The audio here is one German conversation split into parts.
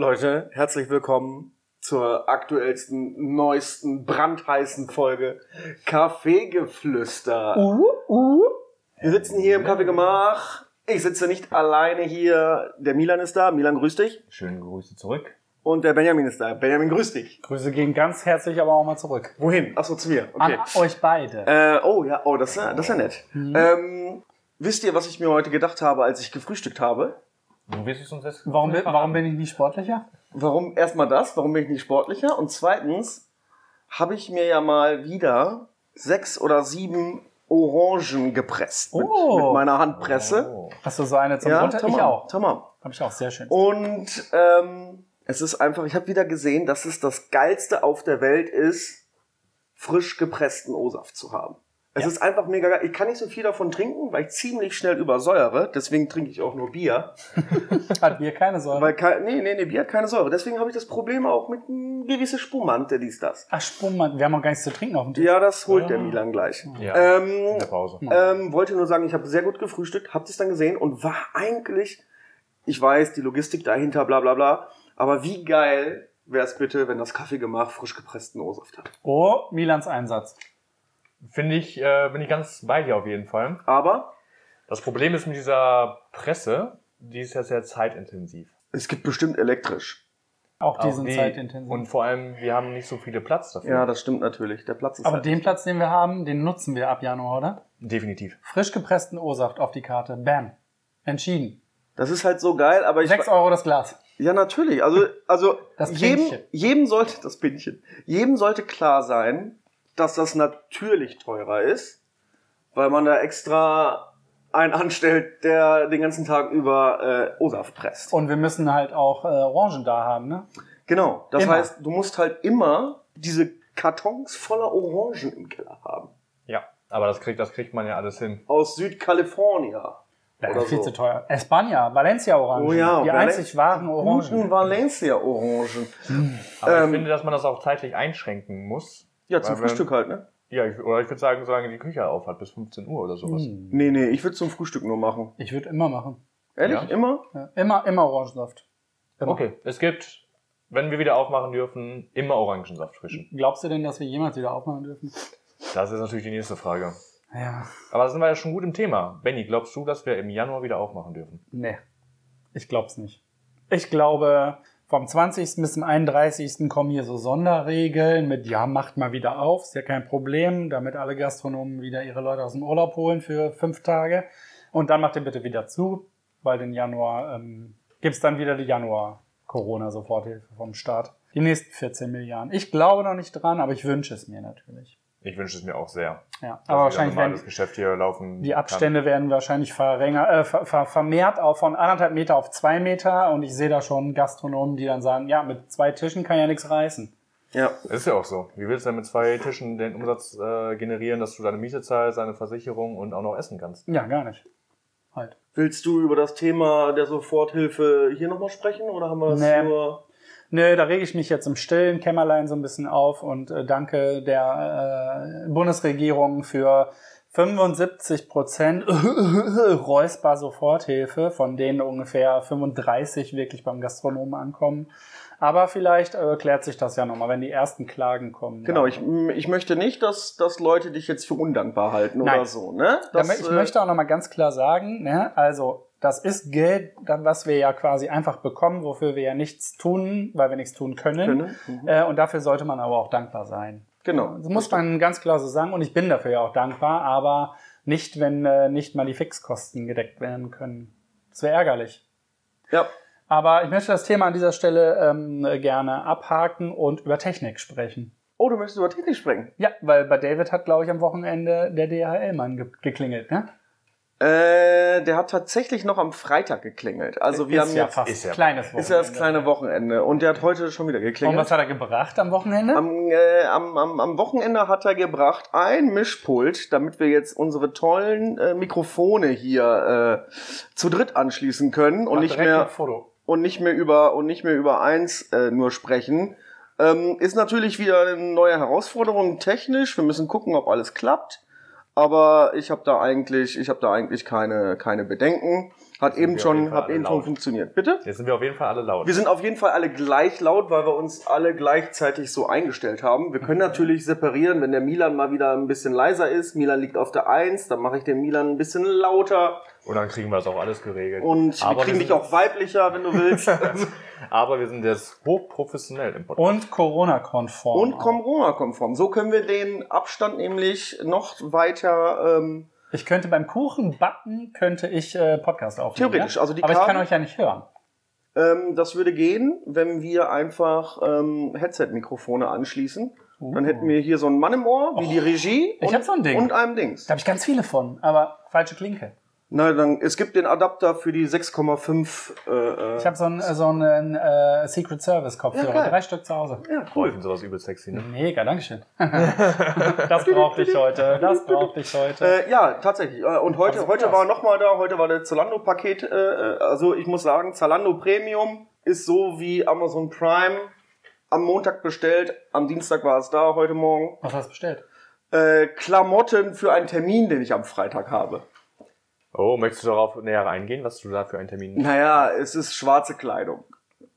Leute, herzlich willkommen zur aktuellsten, neuesten, brandheißen Folge Kaffeegeflüster. Uh, uh. Wir sitzen hier im Kaffeegemach. Ich sitze nicht alleine hier. Der Milan ist da. Milan, grüß dich. Schöne Grüße zurück. Und der Benjamin ist da. Benjamin, grüß dich. Grüße gehen ganz herzlich aber auch mal zurück. Wohin? Achso, zu mir. Okay. An euch beide. Äh, oh ja, oh, das ist ja, das ist ja nett. Ähm, wisst ihr, was ich mir heute gedacht habe, als ich gefrühstückt habe? Du wirst es uns jetzt Warum, bin- warum bin ich nicht sportlicher? Warum erstmal das? Warum bin ich nicht sportlicher? Und zweitens habe ich mir ja mal wieder sechs oder sieben Orangen gepresst mit, Oh. mit meiner Handpresse. Oh. Hast du so eine zum Ja, Runter? Ich auch. tamam. Hab ich auch, sehr schön. Und ähm, es ist einfach, ich habe wieder gesehen, dass es das geilste auf der Welt ist, frisch gepressten O-Saft zu haben. Es Ja. ist einfach mega geil. Ich kann nicht so viel davon trinken, weil ich ziemlich schnell übersäuere. Deswegen trinke ich auch nur Bier. Hat Bier keine Säure. Weil kein, nee, nee, nee, Bier hat keine Säure. Deswegen habe ich das Problem auch mit einem gewissen Spumante, dies, das. Ach, Spummmann, wir haben auch gar nichts zu trinken auf dem Tisch. Ja, das holt der Ah. Milan gleich. Ja, Ähm, in der Pause. ähm, wollte nur sagen, ich habe sehr gut gefrühstückt, habt es dann gesehen und war eigentlich, ich weiß, die Logistik dahinter, bla bla bla, aber wie geil wäre es bitte, wenn das Kaffeegemach frisch gepressten O-Saft hat. Oh, Milans Einsatz. Finde ich, äh, bin ich ganz bei dir auf jeden Fall. Aber Das Problem ist mit dieser Presse, die ist ja sehr zeitintensiv. es gibt bestimmt elektrisch. Auch die sind die- zeitintensiv. Und vor allem, wir haben nicht so viele Platz dafür. Ja, das stimmt natürlich. Der Platz ist aber halt den Platz, den wir haben, den nutzen wir ab Januar, oder? Definitiv. Frisch gepressten O-Saft auf die Karte. Bam. Entschieden. Das ist halt so geil, aber ich. 6 Euro das Glas. Ja, natürlich. Also, also Das jedem, jedem sollte das Pinchen. Jedem sollte klar sein, dass das natürlich teurer ist, weil man da extra einen anstellt, der den ganzen Tag über äh, O-Saft presst. Und wir müssen halt auch äh, Orangen da haben, ne? Genau. Das Immer. heißt, du musst halt immer diese Kartons voller Orangen im Keller haben. Ja. Aber das kriegt, das kriegt man ja alles hin. Aus Südkalifornien. Ja, Oder viel so. zu teuer. España, Valencia Orangen. Oh ja, die Valen- einzig wahren Orangen. Valencia-Orangen. Aber Ähm, ich finde, dass man das auch zeitlich einschränken muss. Ja, zum Weil Frühstück halt, ne? Ja, ich, oder ich würde sagen, solange die Küche auf hat, bis 15 Uhr oder sowas. Hm. Nee, nee, ich würde zum Frühstück nur machen. Ich würde immer machen. Ehrlich? Ja? Immer? Ja, immer, immer Orangensaft. Immer. Okay, es gibt, wenn wir wieder aufmachen dürfen, immer Orangensaft frischen. Glaubst du denn, dass wir jemals wieder aufmachen dürfen? Das ist natürlich die nächste Frage. Ja, Aber da sind wir ja schon gut im Thema. Benny, glaubst du, dass wir im Januar wieder aufmachen dürfen? nee. Ich glaub's nicht. Ich glaube, vom 20. bis zum 31. kommen hier so Sonderregeln mit, ja, macht mal wieder auf, ist ja kein Problem, damit alle Gastronomen wieder ihre Leute aus dem Urlaub holen für fünf Tage. Und dann macht ihr bitte wieder zu, weil den Januar ähm, gibt's dann wieder die Januar-Corona-Soforthilfe vom Staat. Die nächsten 14 Milliarden. Ich glaube noch nicht dran, aber ich wünsche es mir natürlich. Ich wünsche es mir auch sehr. Ja, aber wahrscheinlich werden das Geschäft hier laufen die kann. Abstände werden wahrscheinlich verringert, äh, ver, ver, vermehrt auch von anderthalb Meter auf zwei Meter. Und ich sehe da schon Gastronomen, die dann sagen, ja, mit zwei Tischen kann ja nichts reißen. Ja. Ist ja auch so. Wie willst du denn mit zwei Tischen den Umsatz äh, generieren, dass du deine Miete zahlst, deine Versicherung und auch noch essen kannst? Ja, gar nicht. Halt. Willst du über das Thema der Soforthilfe hier nochmal sprechen oder haben wir das Nee. nur? Nö, da rege ich mich jetzt im stillen Kämmerlein so ein bisschen auf und äh, danke der äh, Bundesregierung für 75 Prozent Räusper Soforthilfe, von denen ungefähr 35 wirklich beim Gastronomen ankommen. Aber vielleicht äh, klärt sich das ja nochmal, wenn die ersten Klagen kommen. Genau, ich, ich möchte nicht, dass, dass Leute dich jetzt für undankbar halten Nein. oder so, ne? Da Das, ich äh, möchte auch nochmal ganz klar sagen, ne, also das ist Geld, dann, was wir ja quasi einfach bekommen, wofür wir ja nichts tun, weil wir nichts tun können. Können, mhm. Äh, und dafür sollte man aber auch dankbar sein. Genau. Das muss man ganz klar so sagen und ich bin dafür ja auch dankbar, aber nicht, wenn äh, nicht mal die Fixkosten gedeckt werden können. Das wäre ärgerlich. Ja, Aber ich möchte das Thema an dieser Stelle ähm, gerne abhaken und über Technik sprechen. Oh, du möchtest über Technik sprechen? Ja, weil bei David hat, glaube ich, am Wochenende der DHL-Mann ge geklingelt, ne? Äh, der hat tatsächlich noch am Freitag geklingelt. Also wir ist haben ja jetzt, fast ist ja- kleines Wochenende. ist ja das kleine Wochenende und der hat heute schon wieder Und geklingelt. was hat er gebracht am Wochenende? Am, äh, am, am, am Wochenende hat er gebracht ein Mischpult, damit wir jetzt unsere tollen äh, Mikrofone hier äh, zu dritt anschließen können und nicht mehr und nicht mehr über und nicht mehr über eins äh, nur sprechen. Ähm, ist natürlich wieder eine neue Herausforderung technisch. Wir müssen gucken, ob alles klappt. Aber ich habe da eigentlich, ich habe da eigentlich keine keine Bedenken. Hat eben schon, hat eben schon funktioniert. Bitte? Jetzt sind wir auf jeden Fall alle laut. Wir sind auf jeden Fall alle gleich laut, weil wir uns alle gleichzeitig so eingestellt haben. Wir können natürlich separieren, wenn der Milan mal wieder ein bisschen leiser ist. Milan liegt auf der Eins, dann mache ich den Milan ein bisschen lauter. Und dann kriegen wir das auch alles geregelt. Und Aber wir kriegen dich auch weiblicher, wenn du willst. Aber wir sind jetzt hochprofessionell im Podcast. Und Corona-konform. Und. Corona-konform. So können wir den Abstand nämlich noch weiter ähm, Ich könnte beim Kuchen backen, könnte ich äh, Podcast aufnehmen. Theoretisch, Ja? also die Aber ich kann euch ja nicht hören. Ähm, das würde gehen, wenn wir einfach ähm, Headset-Mikrofone anschließen. Dann hätten wir hier so einen Mann im Ohr, wie die Regie. Oh. Ich und, hab so ein Ding. Und einem Dings. Da habe ich ganz viele von, aber falsche Klinke. Na, dann, es gibt den Adapter für die 6,5. Äh, äh, Ich habe so einen, so einen äh, Secret Service Kopfhörer, Ja, geil. drei Stück zu Hause. ja, Boah, ich cool. finde sowas übel sexy, ne? Mega, Dankeschön. das brauchte ich heute. Das brauchte ich heute. Äh, ja, tatsächlich. Äh, Und heute, Also heute krass. war nochmal da, heute war der Zalando-Paket. Äh, äh, also ich muss sagen, Zalando Premium ist so wie Amazon Prime am Montag bestellt. Am Dienstag war es da, heute Morgen. Was hast du bestellt? Äh, Klamotten für einen Termin, den ich am Freitag habe. Oh, möchtest du darauf näher eingehen, was du da für einen Termin Naja, es ist schwarze Kleidung.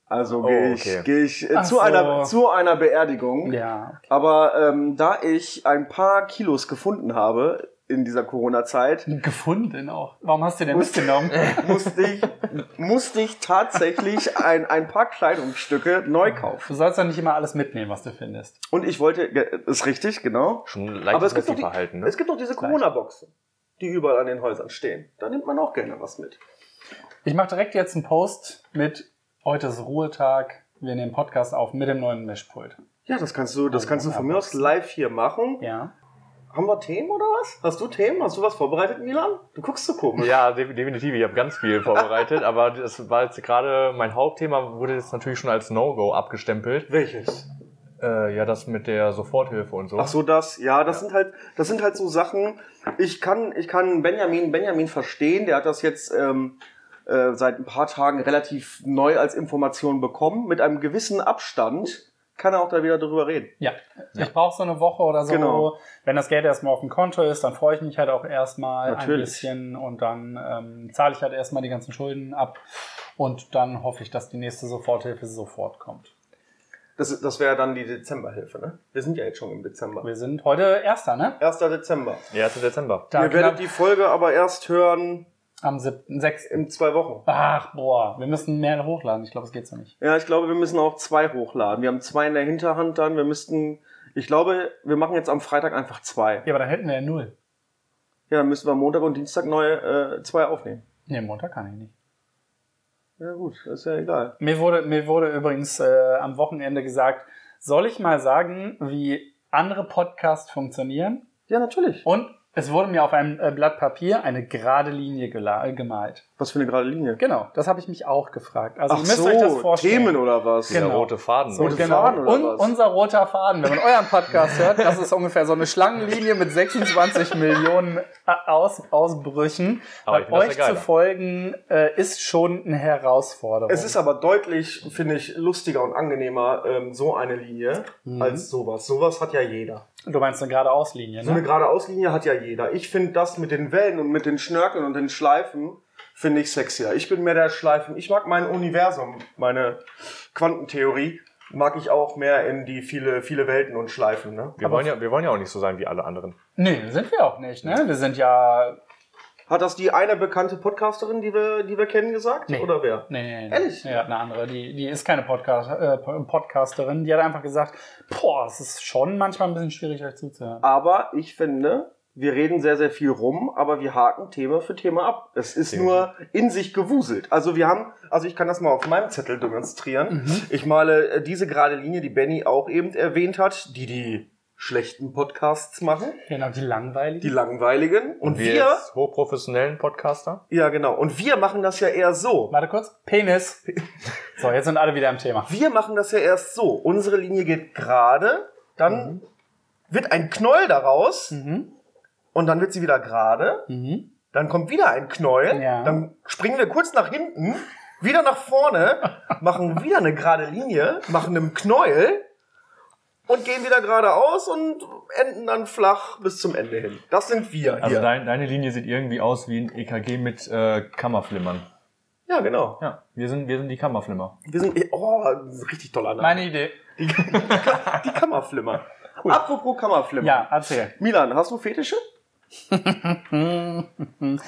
Also Oh, gehe ich, okay. geh ich äh, zu, so. einer, zu einer Beerdigung. Ja. Aber ähm, da ich ein paar Kilos gefunden habe in dieser Corona-Zeit, Gefunden auch. Warum hast du den Muss- mitgenommen? musste ich, musste ich tatsächlich ein, ein paar Kleidungsstücke neu kaufen. Du sollst doch nicht immer alles mitnehmen, was du findest. Und ich wollte, ist richtig, genau. Schon Aber leichtes es gibt, die, Verhalten, ne? es gibt doch diese Corona-Boxen, die überall an den Häusern stehen. Da nimmt man auch gerne was mit. Ich mache direkt jetzt einen Post mit heute ist Ruhetag. Wir nehmen Podcast auf mit dem neuen Mischpult. Ja, das kannst du, das kannst du von mir aus live hier machen. Ja. Haben wir Themen oder was? Hast du Themen? Hast du was vorbereitet, Milan? Du guckst so komisch. Ja, de- definitiv. Ich habe ganz viel vorbereitet, aber das war jetzt gerade mein Hauptthema, wurde jetzt natürlich schon als No-Go abgestempelt. Welches? Äh, ja, das mit der Soforthilfe und so. Ach so, das, ja, das sind halt, das sind halt so Sachen. Ich kann, ich kann Benjamin, Benjamin verstehen. Der hat das jetzt ähm, äh, seit ein paar Tagen relativ neu als Information bekommen. Mit einem gewissen Abstand kann er auch da wieder drüber reden. Ja. Ich brauche so eine Woche oder so. Genau. Wenn das Geld erstmal auf dem Konto ist, dann freue ich mich halt auch erstmal ein Natürlich. bisschen und dann ähm, zahle ich halt erstmal die ganzen Schulden ab. Und dann hoffe ich, dass die nächste Soforthilfe sofort kommt. Das, das wäre dann die Dezemberhilfe, ne? Wir sind ja jetzt schon im Dezember. Wir sind heute Erster, ne? 1. Dezember. 1. Dezember. Da Ihr werdet die Folge aber erst hören am 7., 6. in zwei Wochen. Ach, boah, wir müssen mehr hochladen. Ich glaube, es geht so nicht. Ja, ich glaube, wir müssen auch zwei hochladen. Wir haben zwei in der Hinterhand dann. Wir müssten, ich glaube, wir machen jetzt am Freitag einfach zwei. Ja, aber dann hätten wir ja null. Ja, dann müssen wir Montag und Dienstag neue äh, zwei aufnehmen. Nee, Montag kann ich nicht. Ja gut, ist ja egal. Mir wurde, mir wurde übrigens äh, am Wochenende gesagt, soll ich mal sagen, wie andere Podcasts funktionieren? Ja, natürlich. Und es wurde mir auf einem äh, Blatt Papier eine gerade Linie gemalt. Was für eine gerade Linie. Genau, das habe ich mich auch gefragt. Also Ach ihr müsst so, euch das vorstellen. Themen oder was? Genau. rote Faden. So, Rote genau. Faden oder Und was? unser roter Faden, wenn man euren Podcast hört, das ist ungefähr so eine Schlangenlinie mit 26 Millionen äh, Aus Ausbrüchen. Aber euch ja zu folgen äh, ist schon eine Herausforderung. Es ist aber deutlich, finde ich, lustiger und angenehmer, ähm, so eine Linie, Mhm. als sowas. Sowas hat ja jeder. du meinst eine geradeauslinie, So eine ne? geradeauslinie hat ja jeder. Ich finde das mit den Wellen und mit den Schnörkeln und den Schleifen, finde ich sexier. Ich bin mehr der Schleifen. Ich mag mein Universum, meine Quantentheorie, mag ich auch mehr in die viele, viele Welten und Schleifen. Ne? Wir wollen, ja, wir wollen ja auch nicht so sein wie alle anderen. Nee, sind wir auch nicht, ne? Wir sind ja. Hat das die eine bekannte Podcasterin, die wir, die wir kennen, gesagt? Nee. Oder wer? Nee, nee, nee. Ehrlich? Ja, eine andere. Die, die ist keine Podcast, äh, Podcasterin. Die hat einfach gesagt, boah, es ist schon manchmal ein bisschen schwierig, euch zuzuhören. Aber ich finde, wir reden sehr, sehr viel rum, aber wir haken Thema für Thema ab. Es ist nur in sich gewuselt. Also wir haben, also ich kann das mal auf meinem Zettel demonstrieren. Mhm. Ich male äh, diese gerade Linie, die Benny auch eben erwähnt hat, die die schlechten Podcasts machen, Genau, die langweilig. die langweiligen. Und, wir wir, als hochprofessionellen Podcaster. ja genau, und wir machen das ja eher so. Warte kurz. Penis. So, jetzt sind alle wieder im Thema. Wir machen das ja erst so. Unsere Linie geht gerade, dann wird ein Knoll daraus Mhm. Und dann wird sie wieder gerade. Mhm. Dann kommt wieder ein Knäuel, Ja. dann springen wir kurz nach hinten, wieder nach vorne, machen wieder eine gerade Linie, machen einen Knäuel und gehen wieder geradeaus und enden dann flach bis zum Ende hin. Das sind wir Also hier. dein, deine Linie sieht irgendwie aus wie ein EKG mit äh, Kammerflimmern. Ja, genau. Ja, wir sind, wir sind die Kammerflimmer. Wir sind, oh, richtig toller Name. Meine Idee. Die, die Kammerflimmer. Apropos Kammerflimmer. Ja, erzähl. Milan, hast du Fetische?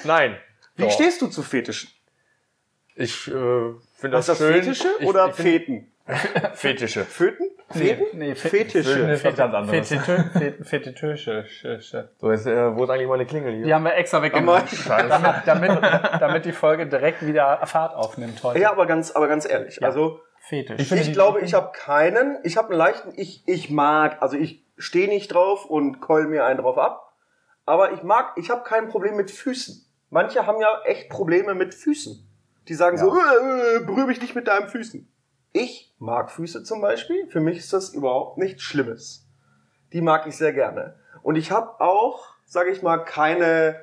Nein. Wie Doch. stehst du zu Fetischen? Ich äh, finde das ist das schön. Fetische ich, oder ich Feten? Fetische. Föten? Feten? Nee, Fe- Fetische. Föten ist was ganz anderes. Fetitösche. So, jetzt, äh, wo ist eigentlich meine Klingel hier? Die haben wir extra Aber- weggemacht. Damit, damit, damit die Folge direkt wieder Fahrt aufnimmt heute. Ja, aber ganz, aber ganz ehrlich. Ja. Also, Fetisch. Ich ich glaube, ich habe keinen. Ich habe einen leichten. Ich, ich mag, also ich stehe nicht drauf und keul mir einen drauf ab. Aber ich mag, ich habe kein Problem mit Füßen. Manche haben ja echt Probleme mit Füßen. Die sagen so, äh, äh, berühre mich nicht mit deinen Füßen. Ich mag Füße zum Beispiel. Für mich ist das überhaupt nichts Schlimmes. Die mag ich sehr gerne. Und ich habe auch, sage ich mal, keine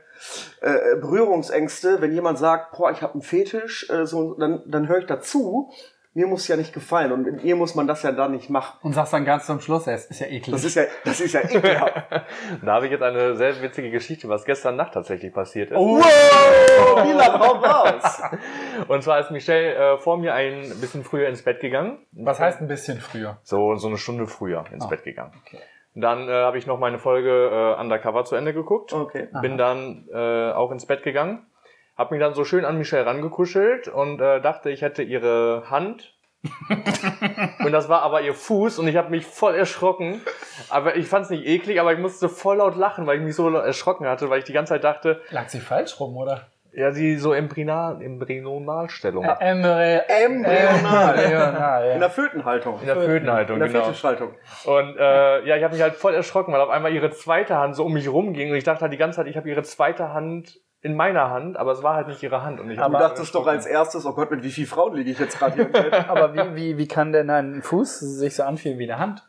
äh, Berührungsängste. Wenn jemand sagt, boah, ich habe einen Fetisch, äh, so, dann, dann höre ich dazu. Mir muss ja nicht gefallen und mit ihr muss man das ja dann nicht machen. Und sagst dann ganz zum Schluss, es ist ja eklig. Das ist ja, das ist ja ekelhaft. Da habe ich jetzt eine sehr witzige Geschichte, was gestern Nacht tatsächlich passiert ist. Oh. Wow! Milan, hau raus! Und zwar ist Michelle äh, vor mir ein bisschen früher ins Bett gegangen. Was heißt ein bisschen früher? So, so eine Stunde früher ins Ah, Bett gegangen. okay. Dann äh, habe ich noch meine Folge äh, Undercover zu Ende geguckt. Okay. Bin dann äh, auch ins Bett gegangen. Hab mich dann so schön an Michelle rangekuschelt und äh, dachte, ich hätte ihre Hand. und das war aber ihr Fuß und ich habe mich voll erschrocken. Aber ich fand es nicht eklig, aber ich musste voll laut lachen, weil ich mich so erschrocken hatte, weil ich die ganze Zeit dachte, Lag sie falsch rum, oder? ja, sie so Embryonal, Embryonalstellung. Äh, Embry Embryonal. Embryonal, In der Fötenhaltung. in der Fötenhaltung, In der genau. Fetischhaltung. Und äh, ja, ich habe mich halt voll erschrocken, weil auf einmal ihre zweite Hand so um mich rumging und ich dachte halt die ganze Zeit, ich habe ihre zweite Hand in meiner Hand, aber es war halt nicht ihre Hand. Und ich hab Du dachtest doch als erstes, oh Gott, mit wie vielen Frauen liege ich jetzt gerade hier im Bett? Aber wie, wie, wie kann denn ein Fuß sich so anfühlen wie eine Hand?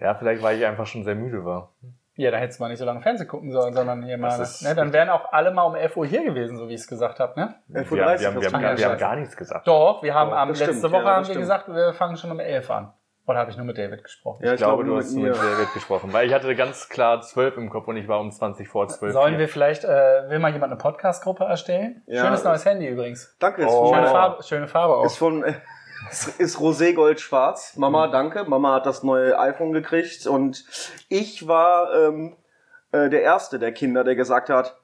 Ja, vielleicht weil ich einfach schon sehr müde war. Ja, da hättest du mal nicht so lange Fernsehen gucken sollen, sondern hier mal. Ne, dann wären auch alle mal um 11 Uhr hier gewesen, so wie ich es gesagt habe. Ne? 11.30 Wir, wir, haben, wir, haben, wir, haben, wir haben gar nichts gesagt. Doch, wir haben Doch, am letzte stimmt, Woche ja, haben wir gesagt, wir fangen schon um 11 an. Oder habe ich nur mit David gesprochen? Ja, Ich glaube, du nur hast mit mit. David gesprochen, weil ich hatte ganz klar 12 im Kopf und ich war um 20 vor 12. Sollen hier. wir vielleicht, äh, will mal jemand eine Podcast-Gruppe erstellen? Ja. Schönes neues Handy übrigens. Danke, ist Oh. von, Schöne. Farbe, schöne Farbe auch. ist von äh, ist, ist Rosé Gold Schwarz. Mama, Mhm. danke. Mama hat das neue iPhone gekriegt und ich war ähm, äh, der erste der Kinder, der gesagt hat,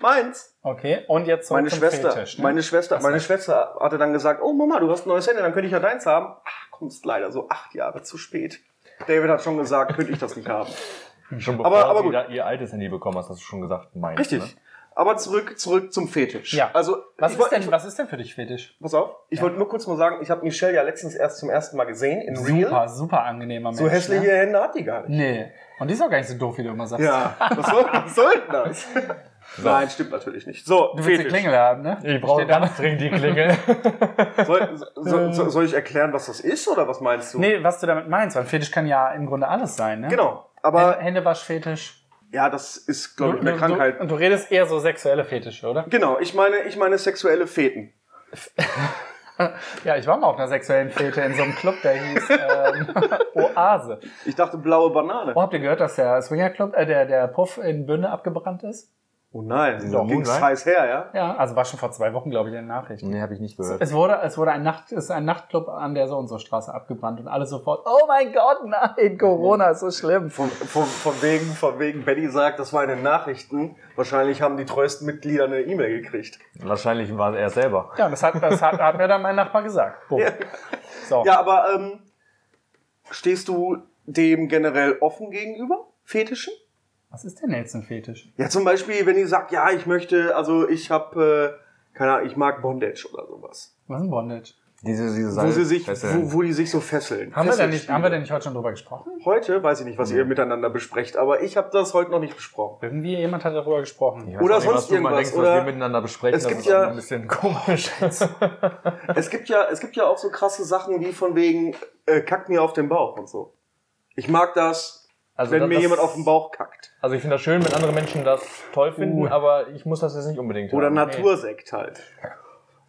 meins. Okay, und jetzt zurück Meine zum Schwester, Fetisch. Ne? meine Schwester, meine Schwester hatte dann gesagt, oh Mama, du hast ein neues Handy, dann könnte ich ja deins haben. Kommst leider so acht Jahre zu spät. David hat schon gesagt, könnte ich das nicht haben. Schon bevor aber- aber du gut. wieder ihr altes Handy bekommen hast, hast du schon gesagt, meins. Richtig. Ne? Aber zurück, zurück zum Fetisch. Ja. Also, was, ist wollt- denn, ich- was ist denn für dich Fetisch? Pass auf, ich wollte nur kurz mal sagen, ich habe Michelle ja letztens erst zum ersten Mal gesehen in Real. Super, super angenehmer Mensch. So hässliche Ne? Hände hat die gar nicht. Nee. Und die ist auch gar nicht so doof, wie du immer sagst. Ja, was soll, was soll denn das? Nein, stimmt natürlich nicht. So, Du willst die Klingel haben, ne? Ich brauche ganz dringend die Klingel. Soll, so, so, soll ich erklären, was das ist oder was meinst du? Nee, was du damit meinst, weil Fetisch kann ja im Grunde alles sein, ne? Genau. Hände- Aber Händewaschfetisch. ja, das ist, glaube ich, Du- eine du- Krankheit. Du, und du redest eher so sexuelle Fetische, oder? Genau, ich meine, ich meine sexuelle Feten. Ja, ich war mal auf einer sexuellen Fete in so einem Club, der hieß ähm, Oase. Ich dachte blaue Banane. Oh, habt ihr gehört, dass der Swinger Club, äh, der, der Puff in Bünde abgebrannt ist? Oh nein, so ging's Moonlight? heiß her, ja? Ja, also war schon vor zwei Wochen, glaube ich, in den Nachrichten. nee, habe ich nicht gehört. Es wurde, es wurde ein Nacht, es ist ein Nachtclub an der so und so Straße abgebrannt und alle sofort, oh mein Gott, nein, Corona ist so schlimm. Von, von, von wegen, von wegen, Betty sagt, das war in den Nachrichten. Wahrscheinlich haben die treuesten Mitglieder eine E-Mail gekriegt. Wahrscheinlich war er selber. Ja, das hat, das hat, hat mir dann mein Nachbar gesagt. Boom. Ja. So. Ja, aber ähm, stehst du dem generell offen gegenüber? Fetischen? Was ist denn jetzt ein Fetisch? Ja, zum Beispiel, wenn ihr sagt, ja, ich möchte, also ich habe, äh, keine Ahnung, ich mag Bondage oder sowas. Was ist ein Bondage? Diese, diese Wo sie sich, wo, wo die sich so fesseln. Haben wir, denn nicht, haben wir denn nicht heute schon drüber gesprochen? Heute weiß ich nicht, was ihr miteinander besprecht, aber ich habe das heute noch nicht besprochen. Irgendwie jemand hat darüber gesprochen. Oder nicht, sonst irgendwas, denkst, oder- was wir miteinander besprechen. Es das gibt ja- ein bisschen komisch. Es gibt ja, es gibt ja auch so krasse Sachen wie von wegen, äh, kackt mir auf den Bauch und so. Ich mag das, Also wenn das- mir jemand auf den Bauch kackt. Also ich finde das schön, wenn andere Menschen das toll finden, Uh. aber ich muss das jetzt nicht unbedingt Oder haben. Natursekt halt.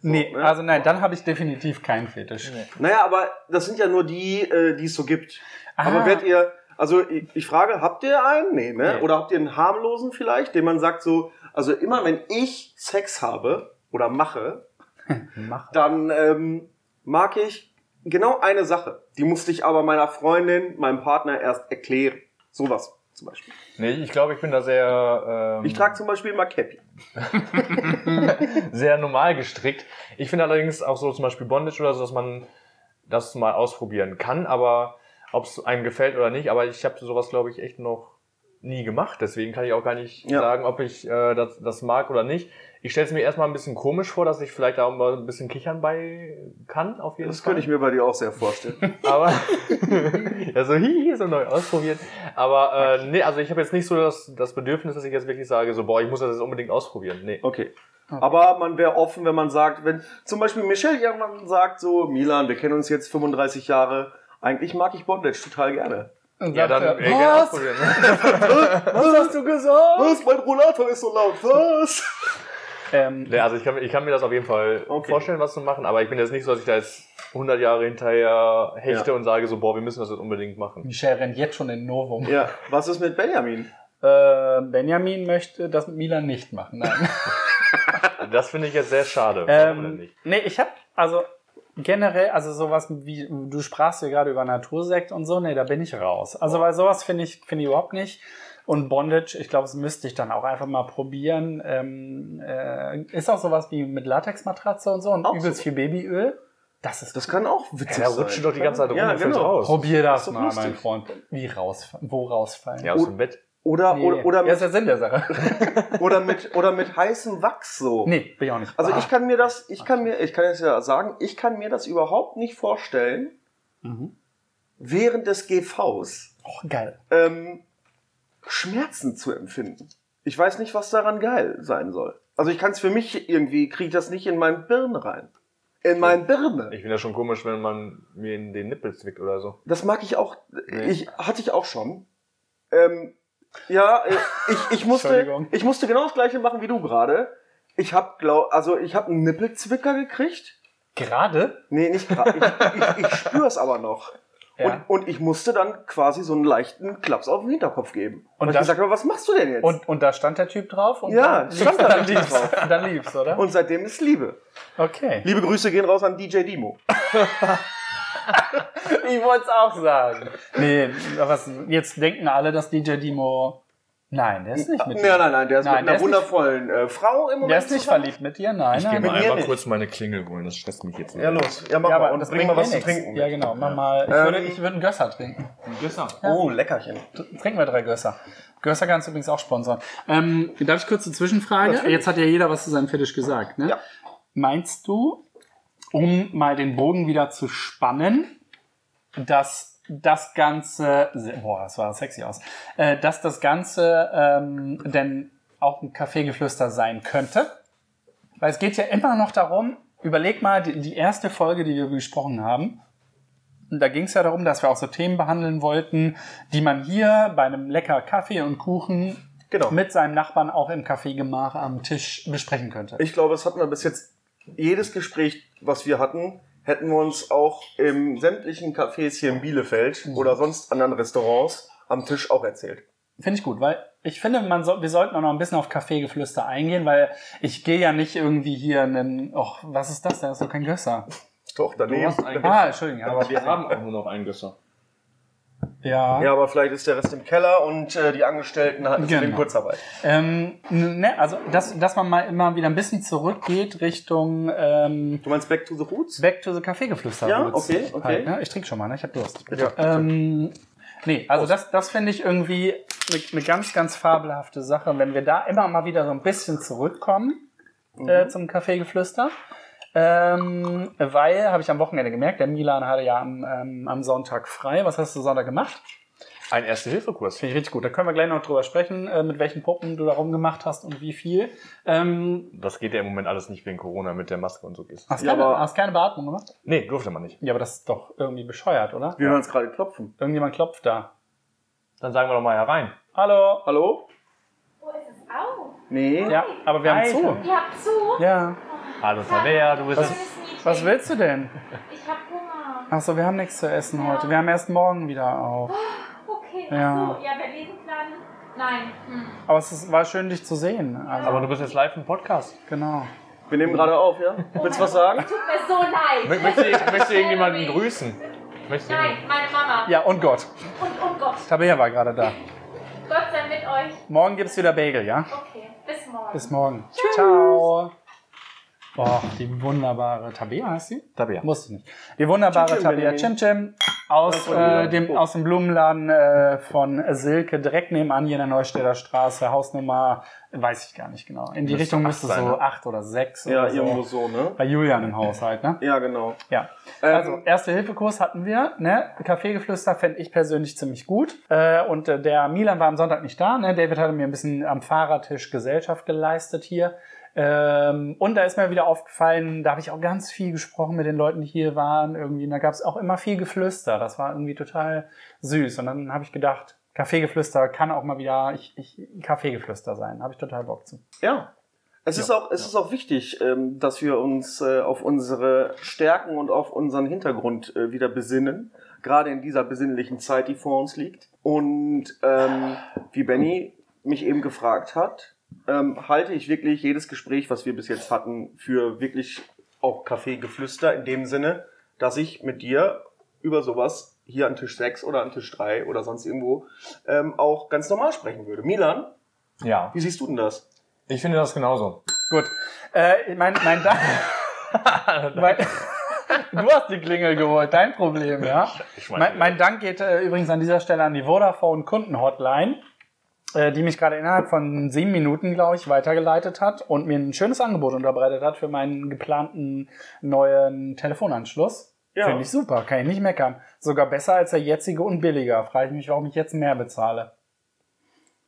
Nee, ne? also nein, dann habe ich definitiv keinen Fetisch. Nee. Naja, aber das sind ja nur die, äh, die es so gibt. Ah. Aber werdet ihr, also ich, ich frage, habt ihr einen? Nee, ne? Nee. Oder habt ihr einen harmlosen vielleicht, den man sagt so, also immer wenn ich Sex habe oder mache, Mach. dann ähm, mag ich genau eine Sache. Die musste ich aber meiner Freundin, meinem Partner erst erklären. Sowas zum Beispiel. Nee, ich glaube, ich bin da sehr, ähm, Ich trage zum Beispiel immer Cappy. sehr normal gestrickt. Ich finde allerdings auch so zum Beispiel Bondage oder so, dass man das mal ausprobieren kann, aber ob es einem gefällt oder nicht, aber ich habe sowas, glaube ich, echt noch nie gemacht. Deswegen kann ich auch gar nicht Ja. sagen, ob ich äh, das, das mag oder nicht. Ich stelle es mir erstmal ein bisschen komisch vor, dass ich vielleicht da auch mal ein bisschen kichern bei kann, auf jeden Das Fall. könnte ich mir bei dir auch sehr vorstellen. Aber ja, so hihi, so neu ausprobieren. Aber äh, nee, also ich habe jetzt nicht so das, das Bedürfnis, dass ich jetzt wirklich sage, so boah, ich muss das jetzt unbedingt ausprobieren. Nee. Okay. Aber man wäre offen, wenn man sagt, wenn zum Beispiel Michelle irgendwann sagt, so, Milan, wir kennen uns jetzt 35 Jahre, eigentlich mag ich Bondage total gerne. Und Ja, dann er, äh, gerne was? ausprobieren. Was hast du gesagt? Was? Mein Rollator ist so laut. Was? Ähm, also ich kann, ich kann mir das auf jeden Fall Okay. vorstellen, was zu machen, aber ich bin jetzt nicht so, dass ich da jetzt 100 Jahre hinterher hechte und sage so, boah, wir müssen das jetzt unbedingt machen. Michelle rennt jetzt schon in Novum. Ja, was ist mit Benjamin? Äh, Benjamin möchte das mit Milan nicht machen. Nein. Das finde ich jetzt sehr schade. Ähm, nee, ich habe also generell, also sowas wie, du sprachst ja gerade über Natursekt und so, nee, da bin ich raus. Also weil sowas finde ich, finde ich überhaupt nicht. Und Bondage, ich glaube, das müsste ich dann auch einfach mal probieren. Ähm, äh, ist auch sowas wie mit Latexmatratze und so und Auch übelst so. viel Babyöl. Das ist Das kann auch witzig Ja, da sein. rutscht doch die ganze Zeit rum Ja, genau. raus. Probier Das das, mal, lustig. mein Freund. Wie rausfallen? Wo rausfallen? Ja, aus dem Bett. Oder, Nee. oder, oder, ja, ist mit, der Sinn der Sache. oder, mit, oder mit heißem Wachs so. nee, bin ich auch nicht. Also Ah. ich kann mir das, ich kann mir, ich kann jetzt ja sagen, ich kann mir das überhaupt nicht vorstellen, Mhm. während des GVs Oh, geil. ähm, Schmerzen zu empfinden. Ich weiß nicht, was daran geil sein soll. Also ich kann es für mich irgendwie, kriege ich das nicht in meinen Birn rein. In meinen Birne. Ich finde das schon komisch, wenn man mir in den Nippel zwickt oder so. Das mag ich auch, Nee. ich, hatte ich auch schon. Ähm, ja, äh, ich, ich, musste, ich musste genau das gleiche machen wie du gerade. Ich habe, glaub, also ich habe einen Nippelzwicker gekriegt. Gerade? Nee, nicht gerade. Ich, ich, ich spüre es aber noch. Ja. Und, und ich musste dann quasi so einen leichten Klaps auf den Hinterkopf geben. Und Und ich gesagt habe, was machst du denn jetzt? Und, und da stand der Typ drauf? Und Ja, dann stand da Typ lief's. drauf. Dann lief's, oder? Und seitdem ist Liebe. okay. Liebe Grüße gehen raus an DJ Dimo. Ich wollte es auch sagen. Nee, was, jetzt denken alle, dass DJ Dimo. Nein, der ist nicht mit Nein, dir. nein, nein, der ist Nein, mit der einer ist nicht- wundervollen äh, Frau im Moment. Der ist nicht zusammen. verliebt mit dir, nein. Ich nein. gehe mal einmal nicht. kurz meine Klingel holen, das stresst mich jetzt. Ja, los. Ja, mach Ja, mal. Und das bring bringt mal was zu trinken. Ja, genau. Mach mal. Ich Ähm, würde, ich würde einen Gösser trinken. Oh, Leckerchen. Trinken wir drei Gösser. Gösser kannst du übrigens auch sponsern. Ähm, darf ich kurz eine Zwischenfrage? Natürlich. Jetzt hat ja jeder was zu seinem Fetisch gesagt. Ne? Ja. Meinst du, um mal den Bogen wieder zu spannen, dass das Ganze, boah, das war sexy aus, äh, dass das Ganze ähm, denn auch ein Kaffeegeflüster sein könnte? Weil es geht ja immer noch darum, überleg mal die, die erste Folge, die wir besprochen haben. Und da ging es ja darum, dass wir auch so Themen behandeln wollten, die man hier bei einem lecker Kaffee und Kuchen Genau. mit seinem Nachbarn auch im Kaffeegemach am Tisch besprechen könnte. Ich glaube, das hatten wir bis jetzt, jedes Gespräch, was wir hatten, hätten wir uns auch im sämtlichen Cafés hier in Bielefeld Mhm. oder sonst anderen Restaurants am Tisch auch erzählt. Finde ich gut, weil ich finde, man soll, wir sollten auch noch ein bisschen auf Kaffeegeflüster eingehen, weil ich gehe ja nicht irgendwie hier einen, och, was ist das? Das ist doch kein Gösser. Doch, daneben. Du hast Ah, Entschuldigung. Aber Aber wir haben auch nur noch einen Gösser. Ja. Ja, aber vielleicht ist der Rest im Keller und äh, die Angestellten hatten Genau. zudem Kurzarbeit. Ähm, ne, also, dass, dass man mal immer wieder ein bisschen zurückgeht Richtung ähm, Du meinst Back to the Roots? Back to the Kaffeegeflüster. Ja, okay, okay. Halt, ne? Ich trinke schon mal, ne? Ich habe Durst. Ja. Ähm, nee, also das, das finde ich irgendwie eine eine ganz, ganz fabelhafte Sache. Und wenn wir da immer mal wieder so ein bisschen zurückkommen äh, zum Kaffeegeflüster, ähm, weil, habe ich am Wochenende gemerkt, der Milan hatte ja am, ähm, am Sonntag frei. Was hast du Sonntag gemacht? Ein Erste-Hilfe-Kurs. Finde ich richtig gut. Da können wir gleich noch drüber sprechen, äh, mit welchen Puppen du da rumgemacht hast und wie viel. Ähm, Das geht ja im Moment alles nicht wegen Corona mit der Maske und so. Ist. hast, Ja, keine, aber- hast keine Beatmung gemacht? Nee, durfte man nicht. Ja, aber das ist doch irgendwie bescheuert, oder? Wir hören es gerade klopfen. Irgendjemand klopft da. Dann sagen wir doch mal herein. Hallo? Hallo? Wo ist es auf? Nee. Ja, aber wir haben Alter. zu. Ihr habt zu? Ja. Hallo Tabea, du bist... Was-. Was willst du denn? Ich hab Hunger. Achso, wir haben nichts zu essen heute. Wir haben erst morgen wieder auf. Okay. Ja. Achso, ja, der Lesenplan. Nein. Hm. Aber es ist, war schön, dich zu sehen. Also, Aber du bist jetzt live im Podcast. genau. Wir nehmen gerade auf, ja? Willst du was sagen? Tut mir so leid. Mö- Möchte, ich- möchte irgendjemanden grüßen? Möchte Nein, meine Mama. Ja, und Gott. Und oh Gott. Tabea war gerade da. Gott sei mit euch. Morgen gibt's wieder Bagel, ja? Okay, bis morgen. Bis morgen. Ciao. Boah, die wunderbare Tabea heißt sie? Tabea. Wusste ich nicht. Die wunderbare Chim Chim, Tabea. Chim Chim aus, äh, dem, Oh. aus dem Blumenladen äh, von Silke, direkt nebenan hier in der Neustädter Straße, Hausnummer, weiß ich gar nicht genau. In die Müsste Richtung müsste sein, so ne? acht oder sechs Ja, oder so. irgendwo so, ne? Bei Julian im Haushalt, ne? Ja, genau. Ja. Ähm, Also, Erste-Hilfe-Kurs hatten wir. Ne? Kaffeegeflüster fände ich persönlich ziemlich gut. Äh, und äh, der Milan war am Sonntag nicht da. Ne? David hatte mir ein bisschen am Fahrertisch Gesellschaft geleistet hier. Ähm, und da ist mir wieder aufgefallen, da habe ich auch ganz viel gesprochen mit den Leuten, die hier waren. Irgendwie, und da gab es auch immer viel Geflüster. Das war irgendwie total süß. Und dann habe ich gedacht, Kaffeegeflüster kann auch mal wieder ich, ich, Kaffeegeflüster sein. Habe ich total Bock zu. Ja. Es, ist, auch, es ist auch wichtig, ähm, dass wir uns äh, auf unsere Stärken und auf unseren Hintergrund äh, wieder besinnen. Gerade in dieser besinnlichen Zeit, die vor uns liegt. Und ähm, wie Benny mich eben gefragt hat, ähm, halte ich wirklich jedes Gespräch, was wir bis jetzt hatten, für wirklich auch Kaffeegeflüster in dem Sinne, dass ich mit dir über sowas hier an Tisch 6 oder an Tisch 3 oder sonst irgendwo ähm, auch ganz normal sprechen würde. Milan, Ja, wie siehst du denn das? ich finde das genauso. Gut. Äh, mein, mein Dank. Du hast die Klingel geholt, dein Problem, ja. Ich Mein, mein Dank geht äh, übrigens an dieser Stelle an die Vodafone Kundenhotline, äh, die mich gerade innerhalb von sieben Minuten, glaube ich, weitergeleitet hat und mir ein schönes Angebot unterbreitet hat für meinen geplanten neuen Telefonanschluss. Ja. Finde ich super, kann ich nicht meckern. Sogar besser als der jetzige und billiger. Frage ich mich, warum ich jetzt mehr bezahle.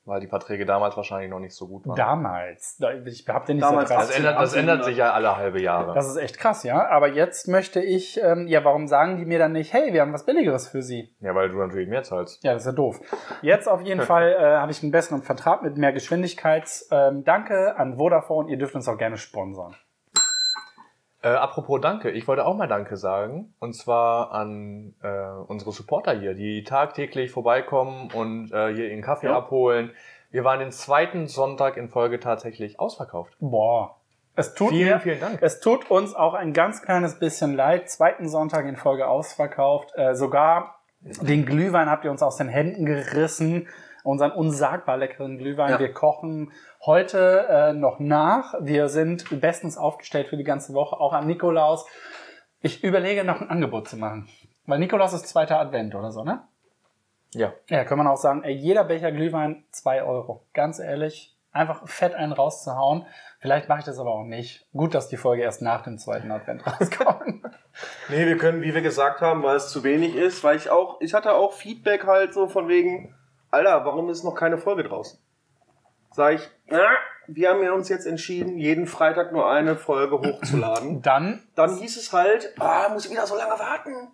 Weil die Verträge damals wahrscheinlich noch nicht so gut waren. Damals. Da- Ich den nicht Damals so krass. das, ändert, das ändert sich ja alle halbe Jahre. Das ist echt krass, ja. Aber jetzt möchte ich, ähm, ja, warum sagen die mir dann nicht, hey, wir haben was Billigeres für Sie? ja, weil du natürlich mehr zahlst. Ja, das ist ja doof. Jetzt auf jeden Fall äh, habe ich einen besseren Vertrag mit mehr Geschwindigkeit. Ähm, danke an Vodafone. Ihr dürft uns auch gerne sponsern. Äh, apropos Danke, ich wollte auch mal Danke sagen. Und zwar an äh, unsere Supporter hier, die tagtäglich vorbeikommen und äh, hier ihren Kaffee Ja. abholen. Wir waren den zweiten Sonntag in Folge tatsächlich ausverkauft. Boah. Es tut Vielen, mir, vielen Dank. Es tut uns auch ein ganz kleines bisschen leid. Zweiten Sonntag in Folge ausverkauft. Äh, sogar den Glühwein habt ihr uns aus den Händen gerissen. Unseren unsagbar leckeren Glühwein. Ja. Wir kochen heute äh, noch nach. Wir sind bestens aufgestellt für die ganze Woche, auch an Nikolaus. Ich überlege noch ein Angebot zu machen. Weil Nikolaus ist zweiter Advent oder so, ne? Ja. Ja, kann man auch sagen, ey, jeder Becher Glühwein 2 Euro. Ganz ehrlich, einfach fett einen rauszuhauen. Vielleicht mache ich das aber auch nicht. Gut, dass die Folge erst nach dem zweiten Advent rauskommt. Nee, wir können, wie wir gesagt haben, weil es zu wenig ist, weil ich auch, ich hatte auch Feedback halt so von wegen, Alter, warum ist noch keine Folge draußen? Sag ich, na, wir haben ja uns jetzt entschieden, jeden Freitag nur eine Folge hochzuladen. Dann, Dann hieß es halt, ah, muss ich wieder so lange warten.